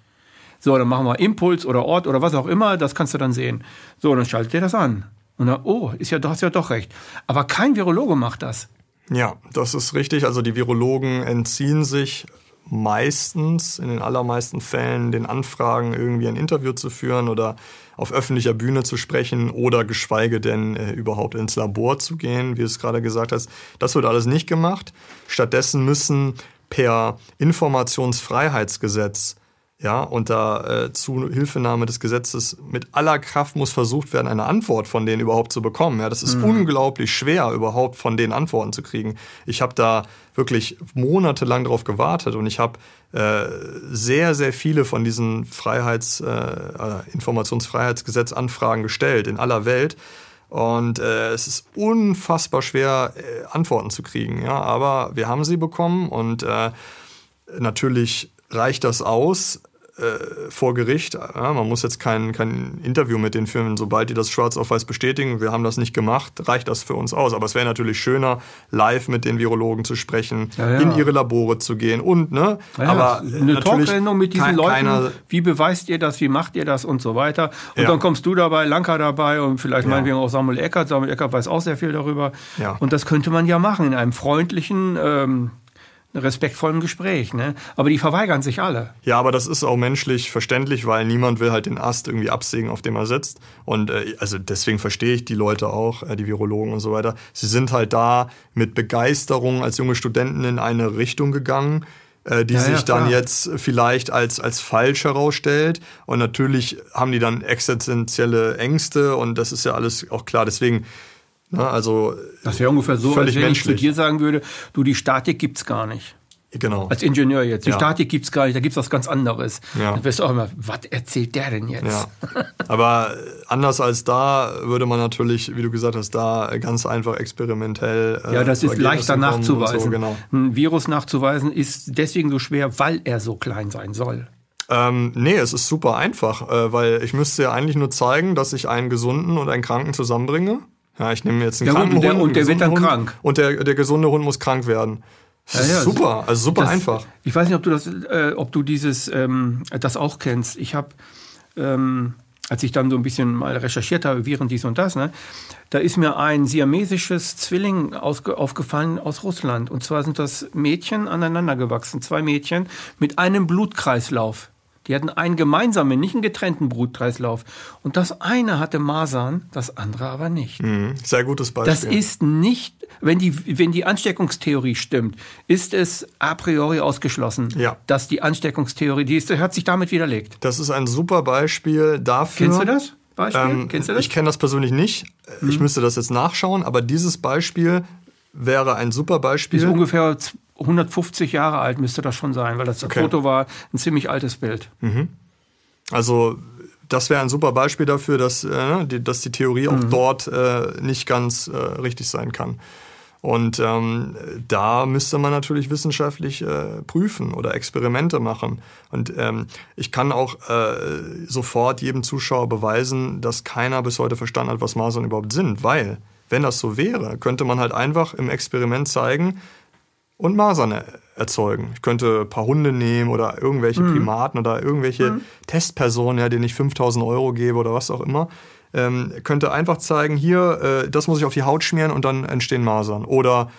So, dann machen wir Impuls oder Ort oder was auch immer, das kannst du dann sehen. So, dann schaltet er das an. Und dann, oh, ist ja, du hast ja doch recht. Aber kein Virologe macht das. Ja, das ist richtig. Also die Virologen entziehen sich meistens, in den allermeisten Fällen, den Anfragen, irgendwie ein Interview zu führen oder auf öffentlicher Bühne zu sprechen oder geschweige denn äh, überhaupt ins Labor zu gehen, wie du es gerade gesagt hast. Das wird alles nicht gemacht. Stattdessen müssen per Informationsfreiheitsgesetz ja, unter äh, Zuhilfenahme des Gesetzes mit aller Kraft muss versucht werden, eine Antwort von denen überhaupt zu bekommen. Ja, das ist mhm. unglaublich schwer, überhaupt von denen Antworten zu kriegen. Ich habe da wirklich monatelang drauf gewartet und ich habe äh, sehr, sehr viele von diesen Freiheits, äh, äh Informationsfreiheitsgesetzanfragen gestellt in aller Welt. Und äh, es ist unfassbar schwer, äh, Antworten zu kriegen. Ja, aber wir haben sie bekommen und äh, natürlich reicht das aus, äh, vor Gericht. Ja, man muss jetzt kein, kein Interview mit den Firmen, sobald die das schwarz auf weiß bestätigen, wir haben das nicht gemacht, reicht das für uns aus. Aber es wäre natürlich schöner, live mit den Virologen zu sprechen, ja, ja. in ihre Labore zu gehen und, ne? aber eine Talksendung mit diesen kein, Leuten, keiner, wie beweist ihr das, wie macht ihr das und so weiter. Und dann kommst du dabei, Lanka dabei und vielleicht meinen wir auch Samuel Eckert. Samuel Eckert weiß auch sehr viel darüber. Und das könnte man ja machen in einem freundlichen, ähm, respektvollen Gespräch. Ne? Aber die verweigern sich alle. Ja, aber das ist auch menschlich verständlich, weil niemand will halt den Ast irgendwie absägen, auf dem er sitzt. Und äh, also deswegen verstehe ich die Leute auch, äh, die Virologen und so weiter. Sie sind halt da mit Begeisterung als junge Studenten in eine Richtung gegangen äh, die ja, sich ja, dann jetzt vielleicht als, als falsch herausstellt. Und natürlich haben die dann existenzielle Ängste und das ist ja alles auch klar. Deswegen na, also das wäre ungefähr so, als wenn menschlich. ich zu dir sagen würde, du, die Statik gibt's gar nicht. Genau. Als Ingenieur jetzt. Die ja. Statik gibt's gar nicht, da gibt's was ganz anderes. Ja. Dann wirst du auch immer, was erzählt der denn jetzt? Ja. Aber anders als da würde man natürlich, wie du gesagt hast, da ganz einfach experimentell. Äh, ja, das ist leichter nachzuweisen. So, genau. Ein Virus nachzuweisen ist deswegen so schwer, weil er so klein sein soll. Ähm, nee, es ist super einfach, äh, weil ich müsste ja eigentlich nur zeigen, dass ich einen Gesunden und einen Kranken zusammenbringe ja, ich nehme jetzt einen ja, kranken und der, Hund. Und der wird dann Hund, krank. Und der, der gesunde Hund muss krank werden. Ja, ja, super, also super das, einfach. Ich weiß nicht, ob du das, äh, ob du dieses, ähm, das auch kennst. Ich habe, ähm, als ich dann so ein bisschen mal recherchiert habe, Viren dies und das, ne, da ist mir ein siamesisches Zwilling aufgefallen aus Russland. Und zwar sind das Mädchen aneinander gewachsen, zwei Mädchen mit einem Blutkreislauf. Die hatten einen gemeinsamen, nicht einen getrennten Brutkreislauf. Und das eine hatte Masern, das andere aber nicht. Mhm, sehr gutes Beispiel. Das ist nicht, wenn die, wenn die Ansteckungstheorie stimmt, ist es a priori ausgeschlossen, ja. dass die Ansteckungstheorie, die ist, hat sich damit widerlegt. Das ist ein super Beispiel dafür. Kennst du das? Beispiel? Ähm, Kennst du das? Ich kenne das persönlich nicht. Mhm. Ich müsste das jetzt nachschauen, aber dieses Beispiel wäre ein super Beispiel. Ist ungefähr 150 Jahre alt müsste das schon sein, weil das okay. Foto war ein ziemlich altes Bild. Mhm. Also das wäre ein super Beispiel dafür, dass, äh, die, dass die Theorie auch mhm. dort äh, nicht ganz äh, richtig sein kann. Und ähm, da müsste man natürlich wissenschaftlich äh, prüfen oder Experimente machen. Und ähm, ich kann auch äh, sofort jedem Zuschauer beweisen, dass keiner bis heute verstanden hat, was Masern überhaupt sind. Weil, wenn das so wäre, könnte man halt einfach im Experiment zeigen, und Masern erzeugen. Ich könnte ein paar Hunde nehmen oder irgendwelche mhm. Primaten oder irgendwelche mhm. Testpersonen, ja, denen ich 5000 Euro gebe oder was auch immer. Ähm, könnte einfach zeigen, hier, äh, das muss ich auf die Haut schmieren und dann entstehen Masern. Oder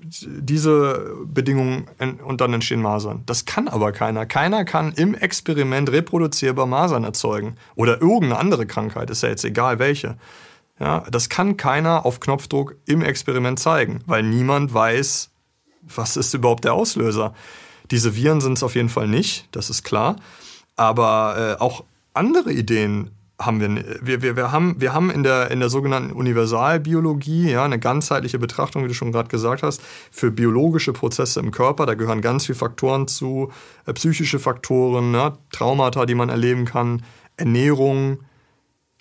diese Bedingungen und dann entstehen Masern. Das kann aber keiner. Keiner kann im Experiment reproduzierbar Masern erzeugen. Oder irgendeine andere Krankheit, ist ja jetzt egal welche. Ja, das kann keiner auf Knopfdruck im Experiment zeigen, weil niemand weiß, was ist überhaupt der Auslöser? Diese Viren sind es auf jeden Fall nicht, das ist klar. Aber äh, auch andere Ideen haben wir, wir, wir, wir, haben, wir haben in der, in der sogenannten Universalbiologie ja, eine ganzheitliche Betrachtung, wie du schon gerade gesagt hast, für biologische Prozesse im Körper. Da gehören ganz viele Faktoren zu, äh, psychische Faktoren, ne, Traumata, die man erleben kann, Ernährung,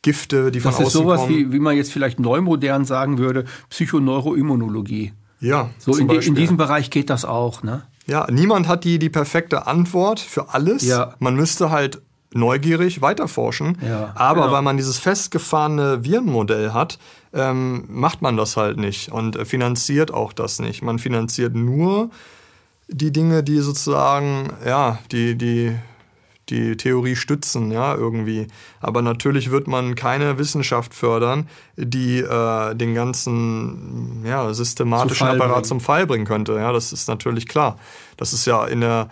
Gifte, die von außen kommen. Das ist sowas, wie, wie man jetzt vielleicht neumodern sagen würde, Psychoneuroimmunologie. Ja. So in, in, diesem Bereich geht das auch, ne? Ja, niemand hat die, die perfekte Antwort für alles. Ja. Man müsste halt neugierig weiterforschen. Ja, aber genau. weil man dieses festgefahrene Virenmodell hat, ähm, macht man das halt nicht und äh, finanziert auch das nicht. Man finanziert nur die Dinge, die sozusagen, ja, die, die, die Theorie stützen, ja, irgendwie. Aber natürlich wird man keine Wissenschaft fördern, die äh, den ganzen ja, systematischen Zu Fall Apparat bringen. zum Fall bringen könnte. Ja, das ist natürlich klar. Das ist ja in der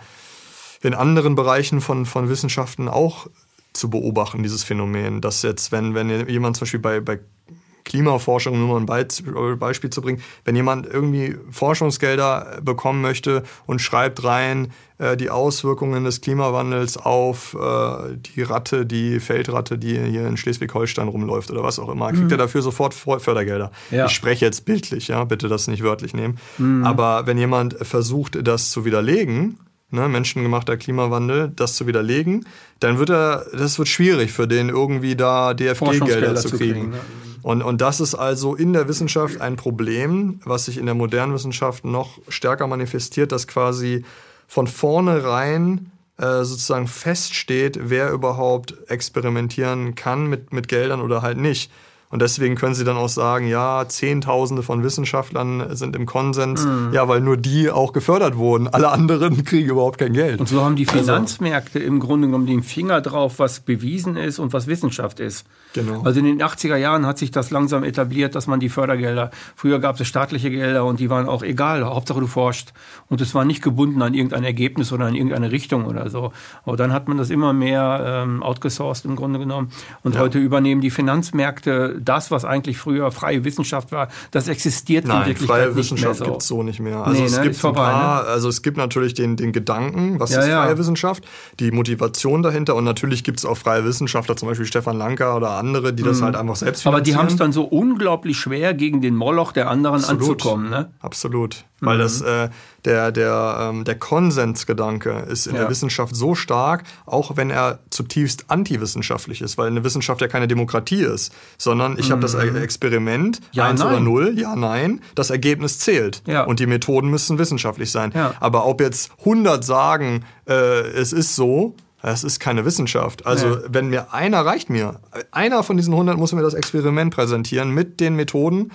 in anderen Bereichen von, von Wissenschaften auch zu beobachten, dieses Phänomen, dass jetzt, wenn, wenn jemand zum Beispiel bei, bei Klimaforschung, nur mal ein Beispiel zu bringen, wenn jemand irgendwie Forschungsgelder bekommen möchte und schreibt rein die Auswirkungen des Klimawandels auf äh, die Ratte, die Feldratte, die hier in Schleswig-Holstein rumläuft oder was auch immer, kriegt er dafür sofort Fördergelder. Ja. Ich spreche jetzt bildlich, ja, bitte das nicht wörtlich nehmen. Aber wenn jemand versucht, das zu widerlegen, ne, menschengemachter Klimawandel, das zu widerlegen, dann wird er, das wird schwierig für den irgendwie da DFG-Gelder zu zu kriegen. kriegen, ne? Und, und das ist also in der Wissenschaft ein Problem, was sich in der modernen Wissenschaft noch stärker manifestiert, dass quasi von vornherein äh, sozusagen feststeht, wer überhaupt experimentieren kann mit, mit Geldern oder halt nicht. Und deswegen können sie dann auch sagen, ja, Zehntausende von Wissenschaftlern sind im Konsens, Mhm. ja, weil nur die auch gefördert wurden. Alle anderen kriegen überhaupt kein Geld. Und so haben die Also- Finanzmärkte im Grunde genommen den Finger drauf, was bewiesen ist und was Wissenschaft ist. Genau. Also in den 80er Jahren hat sich das langsam etabliert, dass man die Fördergelder, früher gab es staatliche Gelder und die waren auch egal, Hauptsache du forscht. Und es war nicht gebunden an irgendein Ergebnis oder an irgendeine Richtung oder so. Aber dann hat man das immer mehr ähm, outgesourced im Grunde genommen. Und heute übernehmen die Finanzmärkte das, was eigentlich früher freie Wissenschaft war, das existiert in Nein, Wirklichkeit freie nicht Wissenschaft gibt es so nicht mehr. Also Nee, es ne, gibt vorbei, ein paar, also es gibt natürlich den, den Gedanken, was Ja, ist ja. freie Wissenschaft, die Motivation dahinter und natürlich gibt es auch freie Wissenschaftler, zum Beispiel Stefan Lanka oder andere, die das halt einfach selbst Mhm. Aber die haben es dann so unglaublich schwer, gegen den Moloch der anderen Absolut. anzukommen. Ne? Absolut. Mhm. Weil das, äh, der, der, ähm, der Konsensgedanke ist in Ja. der Wissenschaft so stark, auch wenn er zutiefst antiwissenschaftlich ist, weil eine Wissenschaft ja keine Demokratie ist, sondern ich habe das Experiment, Mhm. Ja, eins nein. oder null, ja, nein, das Ergebnis zählt. Ja. Und die Methoden müssen wissenschaftlich sein. Ja. Aber ob jetzt 100 sagen, äh, es ist so, das ist keine Wissenschaft. Also, Nee. wenn mir einer reicht mir, einer von diesen 100 muss mir das Experiment präsentieren mit den Methoden.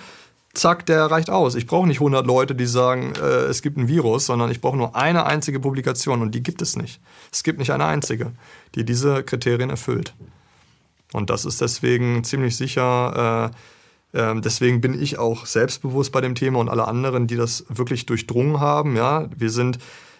Zack, der reicht aus. Ich brauche nicht 100 Leute, die sagen, äh, es gibt ein Virus, sondern ich brauche nur eine einzige Publikation und die gibt es nicht. Es gibt nicht eine einzige, die diese Kriterien erfüllt. Und das ist deswegen ziemlich sicher, äh, ähm, deswegen bin ich auch selbstbewusst bei dem Thema und alle anderen, die das wirklich durchdrungen haben. Ja, wir sind,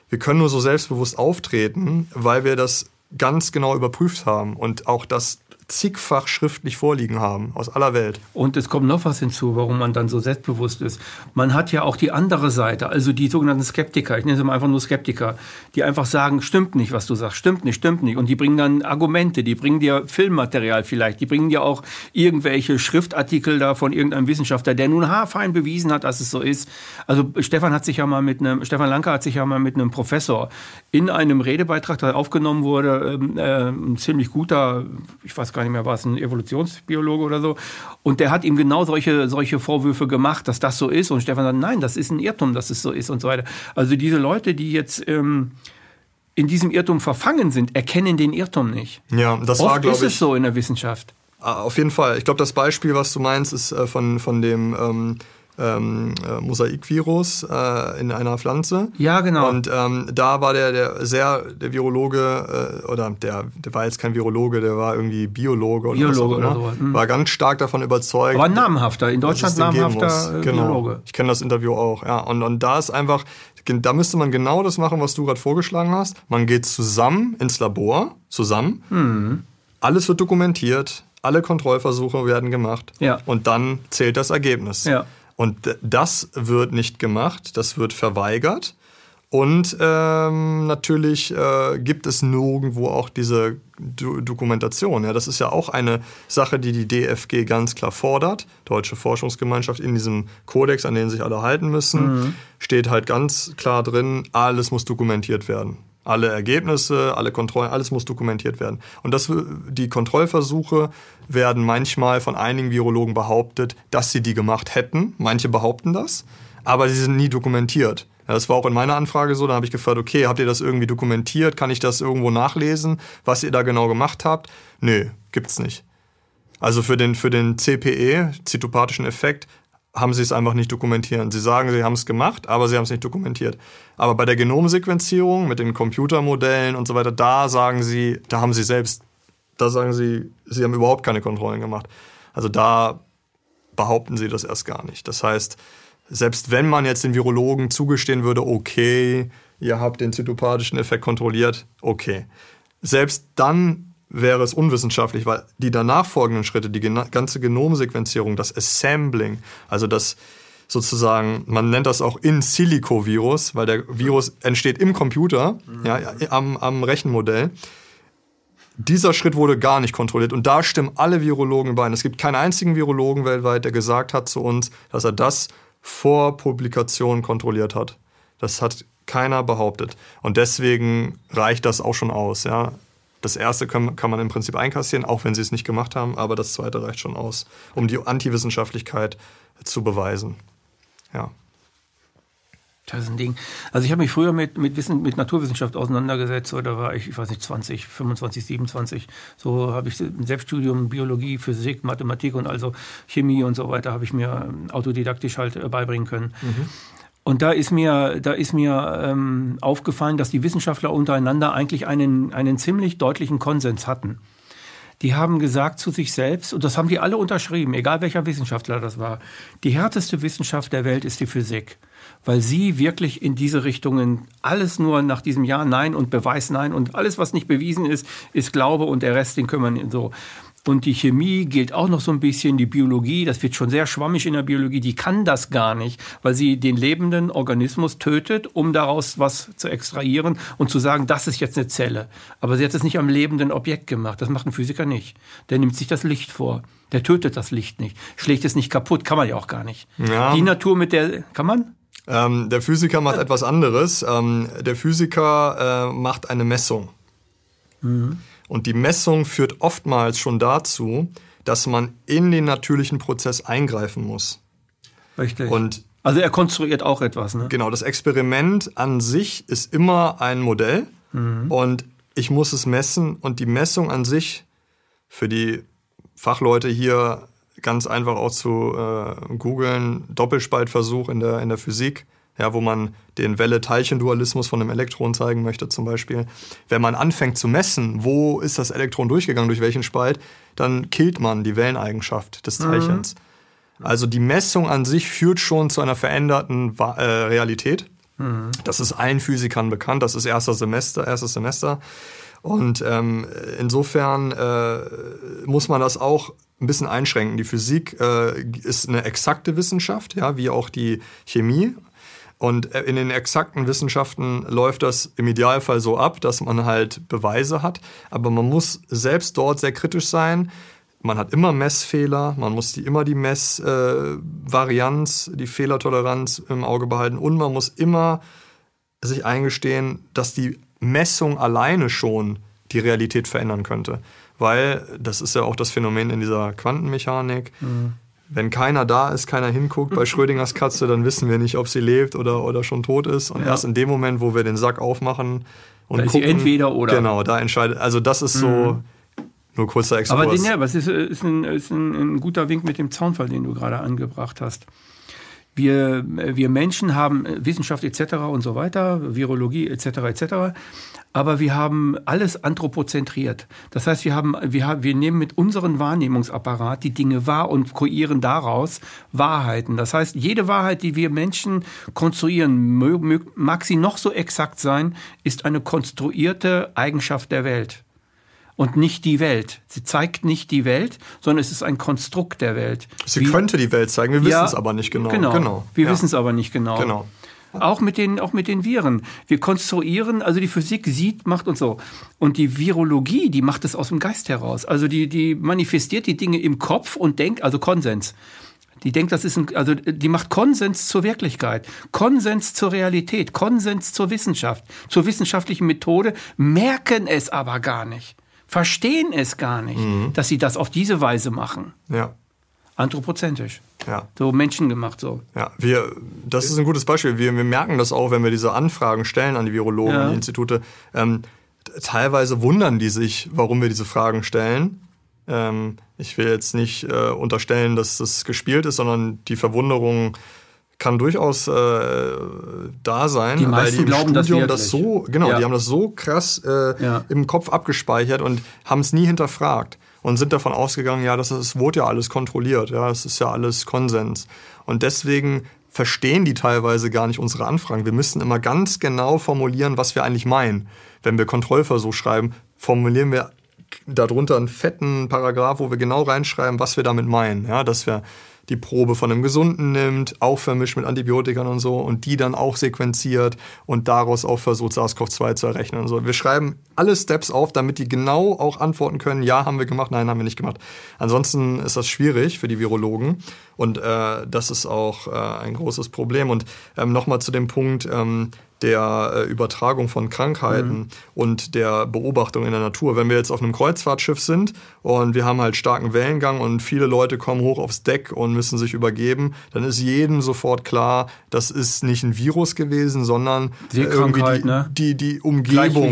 wir können nur so selbstbewusst auftreten, weil wir das ganz genau überprüft haben und auch das zigfach schriftlich vorliegen haben aus aller Welt. Und es kommt noch was hinzu, warum man dann so selbstbewusst ist. Man hat ja auch die andere Seite, also die sogenannten Skeptiker, ich nenne sie mal einfach nur Skeptiker, die einfach sagen, stimmt nicht, was du sagst, stimmt nicht, stimmt nicht. Und die bringen dann Argumente, die bringen dir Filmmaterial vielleicht, die bringen dir auch irgendwelche Schriftartikel da von irgendeinem Wissenschaftler, der nun haarfein bewiesen hat, dass es so ist. Also Stefan hat sich ja mal mit einem, Stefan Lanka hat sich ja mal mit einem Professor in einem Redebeitrag, der aufgenommen wurde, ähm, äh, ein ziemlich guter, ich weiß gar nicht mehr, war es ein Evolutionsbiologe oder so, und der hat ihm genau solche, solche Vorwürfe gemacht, dass das so ist. Und Stefan sagt, nein, das ist ein Irrtum, dass es so ist und so weiter. Also diese Leute, die jetzt ähm, in diesem Irrtum verfangen sind, erkennen den Irrtum nicht. Ja, das war, Oft glaube ist ich, es so in der Wissenschaft. Ah, Auf jeden Fall. Ich glaube, das Beispiel, was du meinst, ist äh, von, von dem ähm, ähm, äh, Mosaikvirus äh, in einer Pflanze. Ja, genau. Und ähm, da war der, der sehr, der Virologe, äh, oder der, der war jetzt kein Virologe, der war irgendwie Biologe oder Biologe was auch oder immer, sowas, hm. war ganz stark davon überzeugt. Ein namhafter, in Deutschland namhafter äh, genau. Biologe. Ich kenne das Interview auch, ja. Und, und da ist einfach, da müsste man genau das machen, was du gerade vorgeschlagen hast. Man geht zusammen ins Labor, zusammen. Hm. Alles wird dokumentiert, alle Kontrollversuche werden gemacht. Ja. Und dann zählt das Ergebnis. Ja. Und das wird nicht gemacht, das wird verweigert. Und ähm, natürlich äh, gibt es nirgendwo auch diese Do Dokumentation. Ja, das ist ja auch eine Sache, die die DFG ganz klar fordert. Deutsche Forschungsgemeinschaft in diesem Kodex, an den sich alle halten müssen, steht halt ganz klar drin, alles muss dokumentiert werden. Alle Ergebnisse, alle Kontrollen, alles muss dokumentiert werden. Und das, die Kontrollversuche werden manchmal von einigen Virologen behauptet, dass sie die gemacht hätten. Manche behaupten das, aber sie sind nie dokumentiert. Das war auch in meiner Anfrage so. Da habe ich gefragt, okay, habt ihr das irgendwie dokumentiert? Kann ich das irgendwo nachlesen, was ihr da genau gemacht habt? Nö, gibt's nicht. Also für den, für den CPE, zytopathischen Effekt, haben sie es einfach nicht dokumentiert. Sie sagen, sie haben es gemacht, aber sie haben es nicht dokumentiert. Aber bei der Genomsequenzierung mit den Computermodellen und so weiter, da sagen sie, da haben sie selbst, da sagen sie, sie haben überhaupt keine Kontrollen gemacht. Also da behaupten sie das erst gar nicht. Das heißt, selbst wenn man jetzt den Virologen zugestehen würde, okay, ihr habt den zytopathischen Effekt kontrolliert, okay. Selbst dann wäre es unwissenschaftlich, weil die danach folgenden Schritte, die ganze Genomsequenzierung, das Assembling, also das sozusagen, man nennt das auch in Silico Virus, weil der Virus entsteht im Computer, mhm. ja, am, am Rechenmodell. Dieser Schritt wurde gar nicht kontrolliert und da stimmen alle Virologen überein. Es gibt keinen einzigen Virologen weltweit, der gesagt hat zu uns, dass er das vor Publikation kontrolliert hat. Das hat keiner behauptet. Und deswegen reicht das auch schon aus. Ja. Das erste kann, kann man im Prinzip einkassieren, auch wenn sie es nicht gemacht haben, aber das zweite reicht schon aus, um die Antiwissenschaftlichkeit zu beweisen. Ja. Das ist ein Ding. Also ich habe mich früher mit, mit, Wissen, mit Naturwissenschaft auseinandergesetzt, oder war ich, ich weiß nicht, 20, 25, 27. So habe ich im Selbststudium Biologie, Physik, Mathematik und also Chemie und so weiter habe ich mir ähm, autodidaktisch halt äh, beibringen können. Mhm. Und da ist mir, da ist mir ähm, aufgefallen, dass die Wissenschaftler untereinander eigentlich einen, einen ziemlich deutlichen Konsens hatten. Die haben gesagt zu sich selbst, und das haben die alle unterschrieben, egal welcher Wissenschaftler das war, die härteste Wissenschaft der Welt ist die Physik weil sie wirklich in diese Richtungen alles nur nach diesem Ja, Nein und Beweis Nein und alles, was nicht bewiesen ist, ist Glaube und der Rest, den kümmern so. Und die Chemie gilt auch noch so ein bisschen, die Biologie, das wird schon sehr schwammig in der Biologie, die kann das gar nicht, weil sie den lebenden Organismus tötet, um daraus was zu extrahieren und zu sagen, das ist jetzt eine Zelle. Aber sie hat es nicht am lebenden Objekt gemacht, das macht ein Physiker nicht. Der nimmt sich das Licht vor, der tötet das Licht nicht, schlägt es nicht kaputt, kann man ja auch gar nicht. Ja. Die Natur mit der, kann man? Ähm, der Physiker macht etwas anderes. Ähm, der Physiker äh, macht eine Messung. Mhm. Und die Messung führt oftmals schon dazu, dass man in den natürlichen Prozess eingreifen muss. Richtig. Und also er konstruiert auch etwas, ne? Genau, das Experiment an sich ist immer ein Modell mhm. und ich muss es messen und die Messung an sich für die Fachleute hier ganz einfach auch zu äh, googeln, Doppelspaltversuch in der, in der Physik, ja, wo man den Welle-Teilchen-Dualismus von einem Elektron zeigen möchte zum Beispiel. Wenn man anfängt zu messen, wo ist das Elektron durchgegangen, durch welchen Spalt, dann killt man die Welleneigenschaft des mhm. Teilchens. Mhm. Also die Messung an sich führt schon zu einer veränderten äh, Realität. Mhm. Das ist allen Physikern bekannt, das ist erster Semester, erstes Semester. Und ähm, insofern äh, muss man das auch ein bisschen einschränken. Die Physik äh, ist eine exakte Wissenschaft, ja, wie auch die Chemie. Und äh, in den exakten Wissenschaften läuft das im Idealfall so ab, dass man halt Beweise hat. Aber man muss selbst dort sehr kritisch sein. Man hat immer Messfehler, man muss die, immer die Messvarianz, äh, die Fehlertoleranz im Auge behalten und man muss immer sich eingestehen, dass die Messung alleine schon die Realität verändern könnte weil das ist ja auch das Phänomen in dieser Quantenmechanik. Mhm. Wenn keiner da ist, keiner hinguckt bei Schrödingers Katze, dann wissen wir nicht, ob sie lebt oder, oder schon tot ist. Und ja. erst in dem Moment, wo wir den Sack aufmachen und da gucken, entweder oder. Genau, da entscheidet. Also das ist so. Mhm. Nur kurzer Exkurs. Aber den, ja, was ist, ist, ein, ist ein, ein guter Wink mit dem Zaunfall, den du gerade angebracht hast. Wir, wir Menschen haben Wissenschaft etc. und so weiter, Virologie etc. etc aber wir haben alles anthropozentriert. Das heißt, wir haben, wir haben, wir nehmen mit unserem Wahrnehmungsapparat die Dinge wahr und kreieren daraus Wahrheiten. Das heißt, jede Wahrheit, die wir Menschen konstruieren, mag sie noch so exakt sein, ist eine konstruierte Eigenschaft der Welt und nicht die Welt. Sie zeigt nicht die Welt, sondern es ist ein Konstrukt der Welt. Sie Wie, könnte die Welt zeigen, wir wissen es aber nicht genau. Genau, genau. wir ja. wissen es aber nicht genau. Genau. Auch mit den, auch mit den Viren. Wir konstruieren, also die Physik sieht, macht und so. Und die Virologie, die macht es aus dem Geist heraus. Also die, die manifestiert die Dinge im Kopf und denkt, also Konsens. Die denkt, das ist ein, also die macht Konsens zur Wirklichkeit, Konsens zur Realität, Konsens zur Wissenschaft, zur wissenschaftlichen Methode, merken es aber gar nicht, verstehen es gar nicht, mhm. dass sie das auf diese Weise machen. Ja. Anthropozentrisch. Ja. So menschengemacht so. Ja, wir, das ist ein gutes Beispiel. Wir, wir merken das auch, wenn wir diese Anfragen stellen an die Virologen, Ja. an die Institute. Ähm, teilweise wundern die sich, warum wir diese Fragen stellen. Ähm, ich will jetzt nicht äh, unterstellen, dass das gespielt ist, sondern die Verwunderung kann durchaus äh, da sein, Die weil meisten die im glauben Studium das, so, genau, Ja. die haben das so krass äh, Ja. im Kopf abgespeichert und haben es nie hinterfragt und sind davon ausgegangen, ja, das, es wurde ja alles kontrolliert, ja, es ist ja alles Konsens. Und deswegen verstehen die teilweise gar nicht unsere Anfragen. Wir müssen immer ganz genau formulieren, was wir eigentlich meinen. Wenn wir Kontrollversuch schreiben, formulieren wir darunter einen fetten Paragraph, wo wir genau reinschreiben, was wir damit meinen. Ja, dass wir die Probe von einem Gesunden nimmt, auch vermischt mit Antibiotikern und so und die dann auch sequenziert und daraus auch versucht, SARS-CoV-2 zu errechnen und so. Wir schreiben alle Steps auf, damit die genau auch antworten können, ja, haben wir gemacht, nein, haben wir nicht gemacht. Ansonsten ist das schwierig für die Virologen und äh, das ist auch äh, ein großes Problem. Und ähm, nochmal zu dem Punkt, ähm, der äh, Übertragung von Krankheiten und der Beobachtung in der Natur. Wenn wir jetzt auf einem Kreuzfahrtschiff sind und wir haben halt starken Wellengang und viele Leute kommen hoch aufs Deck und müssen sich übergeben, dann ist jedem sofort klar, das ist nicht ein Virus gewesen, sondern äh, Seekrankheit, die, ne? die, die Umgebung.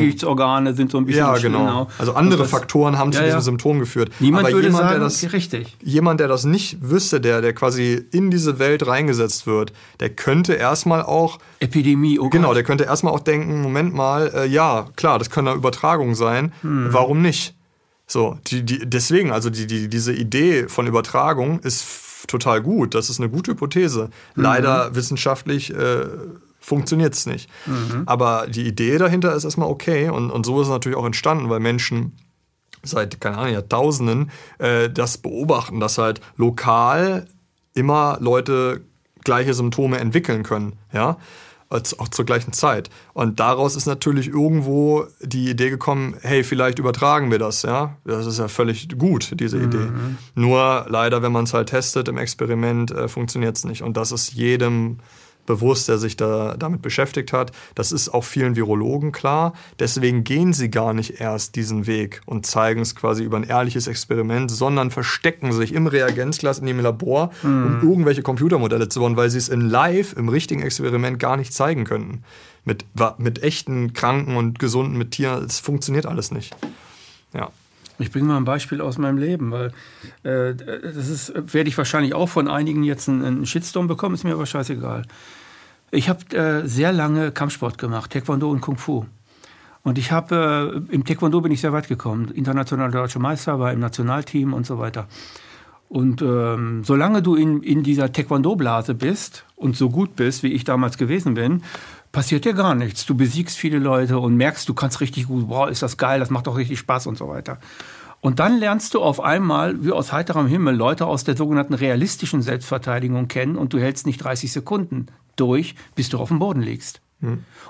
Gleichgewichtsorgane sind so ein bisschen Ja, genau. Also andere das- Faktoren haben zu Ja, diesem ja. Symptom geführt. Niemand Aber würde jemand, sagen, der das, richtig. jemand, der das nicht wüsste, der, der quasi in diese Welt reingesetzt wird, der könnte erstmal auch Epidemie, oh Genau. Der könnte erstmal auch denken, Moment mal, äh, ja, klar, das können ja Übertragungen sein. Hm. Warum nicht? So, die, die, deswegen, also die, die, diese Idee von Übertragung ist total gut. Das ist eine gute Hypothese. Mhm. Leider wissenschaftlich äh, funktioniert es nicht. Mhm. Aber die Idee dahinter ist erstmal okay und, und so ist es natürlich auch entstanden, weil Menschen seit, keine Ahnung, Jahrtausenden äh, das beobachten, dass halt lokal immer Leute gleiche Symptome entwickeln können, ja, als auch zur gleichen Zeit. Und daraus ist natürlich irgendwo die Idee gekommen, hey, vielleicht übertragen wir das, ja. Das ist ja völlig gut, diese Idee. Nur leider, wenn man es halt testet im Experiment, äh, funktioniert es nicht. Und das ist jedem bewusst, der sich da damit beschäftigt hat. Das ist auch vielen Virologen klar. Deswegen gehen sie gar nicht erst diesen Weg und zeigen es quasi über ein ehrliches Experiment, sondern verstecken sich im Reagenzglas in dem Labor, um irgendwelche Computermodelle zu bauen, weil sie es in live, im richtigen Experiment gar nicht zeigen könnten. Mit, mit echten Kranken und Gesunden, mit Tieren, es funktioniert alles nicht. Ich bringe mal ein Beispiel aus meinem Leben, weil äh, das ist, werde ich wahrscheinlich auch von einigen jetzt einen, einen Shitstorm bekommen, ist mir aber scheißegal. Ich habe äh, sehr lange Kampfsport gemacht, Taekwondo und Kung Fu. Und ich habe, äh, im Taekwondo bin ich sehr weit gekommen. Internationaler deutscher Meister, war im Nationalteam und so weiter. Und ähm, solange du in, in dieser Taekwondo-Blase bist und so gut bist, wie ich damals gewesen bin, passiert dir gar nichts. Du besiegst viele Leute und merkst, du kannst richtig gut, boah, ist das geil, das macht doch richtig Spaß und so weiter. Und dann lernst du auf einmal, wie aus heiterem Himmel, Leute aus der sogenannten realistischen Selbstverteidigung kennen und du hältst nicht 30 Sekunden durch, bis du auf dem Boden liegst.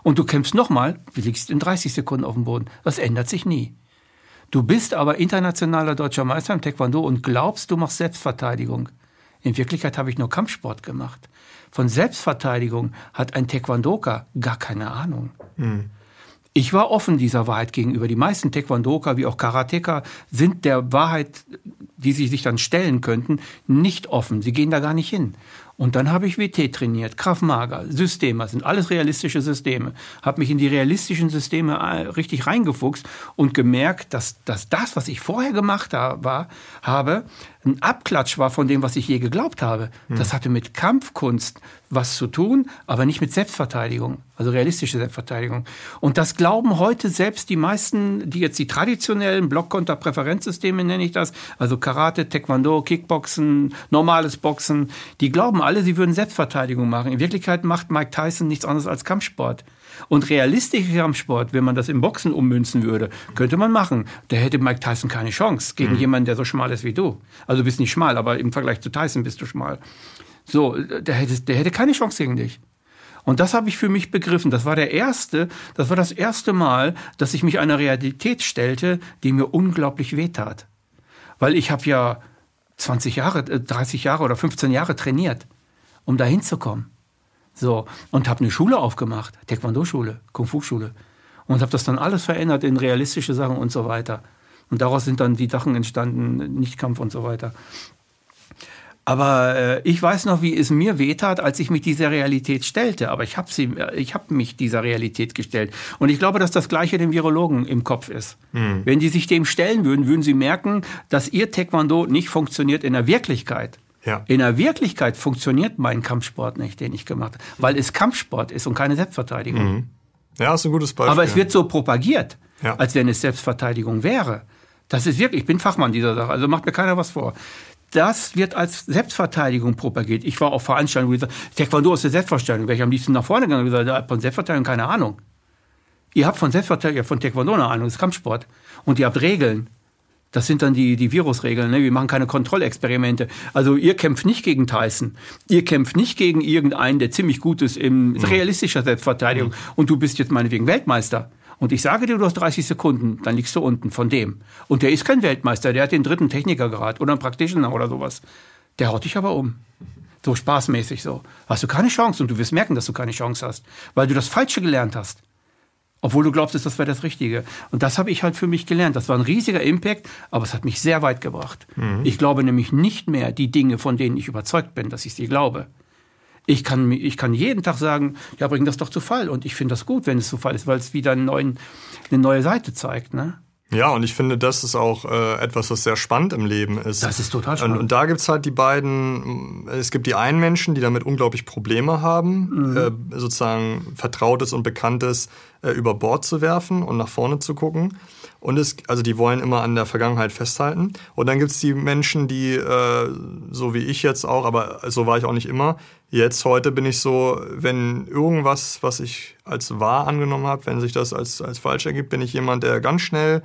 Und du kämpfst nochmal, du liegst in 30 Sekunden auf dem Boden. Das ändert sich nie. Du bist aber internationaler deutscher Meister im Taekwondo und glaubst, du machst Selbstverteidigung. In Wirklichkeit habe ich nur Kampfsport gemacht. Von Selbstverteidigung hat ein Taekwondoka gar keine Ahnung. Ich war offen dieser Wahrheit gegenüber. Die meisten Taekwondoka wie auch Karateka sind der Wahrheit, die sie sich dann stellen könnten, nicht offen. Sie gehen da gar nicht hin. Und dann habe ich WT trainiert, Krav Maga, Systeme, das sind alles realistische Systeme. Habe mich in die realistischen Systeme äh, richtig reingefuchst und gemerkt, dass, dass das, was ich vorher gemacht habe, ein Abklatsch war von dem, was ich je geglaubt habe. Das hatte mit Kampfkunst was zu tun, aber nicht mit Selbstverteidigung, also realistische Selbstverteidigung. Und das glauben heute selbst die meisten, die jetzt die traditionellen Blockkonter-Präferenzsysteme nenne ich das, also Karate, Taekwondo, Kickboxen, normales Boxen, die glauben alle, sie würden Selbstverteidigung machen. In Wirklichkeit macht Mike Tyson nichts anderes als Kampfsport. Und realistischer Kampfsport, wenn man das im Boxen ummünzen würde, könnte man machen. Da hätte Mike Tyson keine Chance gegen jemanden, der so schmal ist wie du. Also du bist nicht schmal, aber im Vergleich zu Tyson bist du schmal. So, der hätte, der hätte keine Chance gegen dich. Und das habe ich für mich begriffen. Das war der erste, das war das erste Mal, dass ich mich einer Realität stellte, die mir unglaublich wehtat. Weil ich habe ja 20 Jahre, äh, 30 Jahre oder 15 Jahre trainiert, um da hinzukommen. So, und habe eine Schule aufgemacht, Taekwondo-Schule, Kung-Fu-Schule. Und habe das dann alles verändert in realistische Sachen und so weiter. Und daraus sind dann die Sachen entstanden, Nichtkampf und so weiter. Aber äh, ich weiß noch, wie es mir wehtat, als ich mich dieser Realität stellte. Aber ich habe habe mich dieser Realität gestellt. Und ich glaube, dass das Gleiche dem Virologen im Kopf ist. Mhm. Wenn die sich dem stellen würden, würden sie merken, dass ihr Taekwondo nicht funktioniert in der Wirklichkeit. Ja. In der Wirklichkeit funktioniert mein Kampfsport nicht, den ich gemacht habe, weil es Kampfsport ist und keine Selbstverteidigung. Mhm. Ja, ist ein gutes Beispiel. Aber es wird so propagiert, ja. als wenn es Selbstverteidigung wäre. Das ist wirklich, ich bin Fachmann dieser Sache, also macht mir keiner was vor. Das wird als Selbstverteidigung propagiert. Ich war auf Veranstaltungen, wo ich gesagt Taekwondo ist eine Selbstverteidigung. Wäre ich am liebsten nach vorne gegangen und gesagt, von Selbstverteidigung keine Ahnung. Ihr habt von Selbstverteidigung, von Taekwondo eine Ahnung, das ist Kampfsport. Und ihr habt Regeln. Das sind dann die, die Virusregeln. Ne? Wir machen keine Kontrollexperimente. Also ihr kämpft nicht gegen Tyson. Ihr kämpft nicht gegen irgendeinen, der ziemlich gut ist in mhm. realistischer Selbstverteidigung. Mhm. Und du bist jetzt meinetwegen Weltmeister. Und ich sage dir, du hast 30 Sekunden, dann liegst du unten von dem. Und der ist kein Weltmeister, der hat den dritten Technikergrad oder einen Practitioner oder sowas. Der haut dich aber um. So spaßmäßig so. Hast du keine Chance und du wirst merken, dass du keine Chance hast, weil du das Falsche gelernt hast. Obwohl du glaubst, das wäre das Richtige. Und das habe ich halt für mich gelernt. Das war ein riesiger Impact, aber es hat mich sehr weit gebracht. Mhm. Ich glaube nämlich nicht mehr die Dinge, von denen ich überzeugt bin, dass ich sie glaube. Ich kann, ich kann jeden Tag sagen, ja, bring das doch zu Fall. Und ich finde das gut, wenn es zu Fall ist, weil es wieder neuen, eine neue Seite zeigt. Ne? Ja, und ich finde, das ist auch äh, etwas, was sehr spannend im Leben ist. Das ist total spannend. Und, und da gibt's halt die beiden, es gibt die einen Menschen, die damit unglaublich Probleme haben, mhm. äh, sozusagen Vertrautes und Bekanntes äh, über Bord zu werfen und nach vorne zu gucken. Und es, also die wollen immer an der Vergangenheit festhalten. Und dann gibt's die Menschen, die, äh, so wie ich jetzt auch, aber so war ich auch nicht immer, jetzt heute bin ich so, wenn irgendwas, was ich als wahr angenommen habe, wenn sich das als, als falsch ergibt, bin ich jemand, der ganz schnell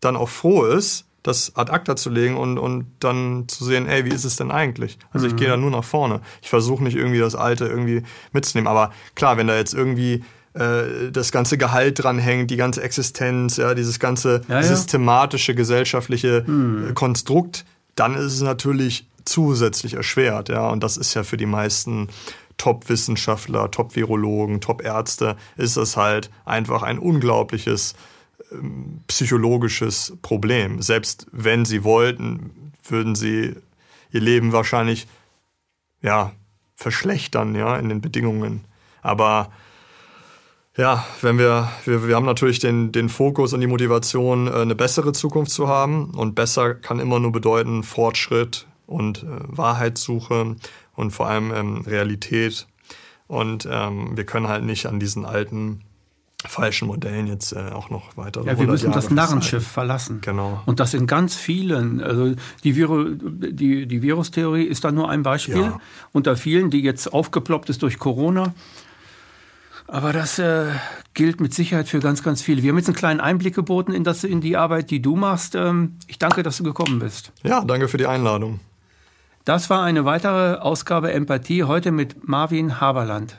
dann auch froh ist, das ad acta zu legen und, und dann zu sehen, ey, wie ist es denn eigentlich? Also mhm. ich gehe da nur nach vorne. Ich versuche nicht irgendwie das Alte irgendwie mitzunehmen. Aber klar, wenn da jetzt irgendwie äh, das ganze Gehalt dranhängt, die ganze Existenz, ja, dieses ganze ja, ja. systematische gesellschaftliche mhm. Konstrukt, dann ist es natürlich zusätzlich erschwert, ja. Und das ist ja für die meisten Top-Wissenschaftler, Top-Virologen, Top-Ärzte, ist es halt einfach ein unglaubliches psychologisches Problem. Selbst wenn sie wollten, würden sie ihr Leben wahrscheinlich ja verschlechtern, ja, in den Bedingungen. Aber ja, wenn wir, wir, wir haben natürlich den, den Fokus und die Motivation, äh, eine bessere Zukunft zu haben. Und besser kann immer nur bedeuten Fortschritt und äh, Wahrheitssuche und vor allem ähm, Realität. Und ähm, wir können halt nicht an diesen alten falschen Modellen jetzt äh, auch noch weiter. Ja, wir müssen Jahre das Narrenschiff sein. verlassen. Genau. Und das in ganz vielen. Also die, Viru, die, die Virustheorie ist da nur ein Beispiel ja. unter vielen, die jetzt aufgeploppt ist durch Corona. Aber das äh, gilt mit Sicherheit für ganz, ganz viele. Wir haben jetzt einen kleinen Einblick geboten in, das, in die Arbeit, die du machst. Ähm, ich danke, dass du gekommen bist. Ja, danke für die Einladung. Das war eine weitere Ausgabe Empathie, heute mit Marvin Haberland.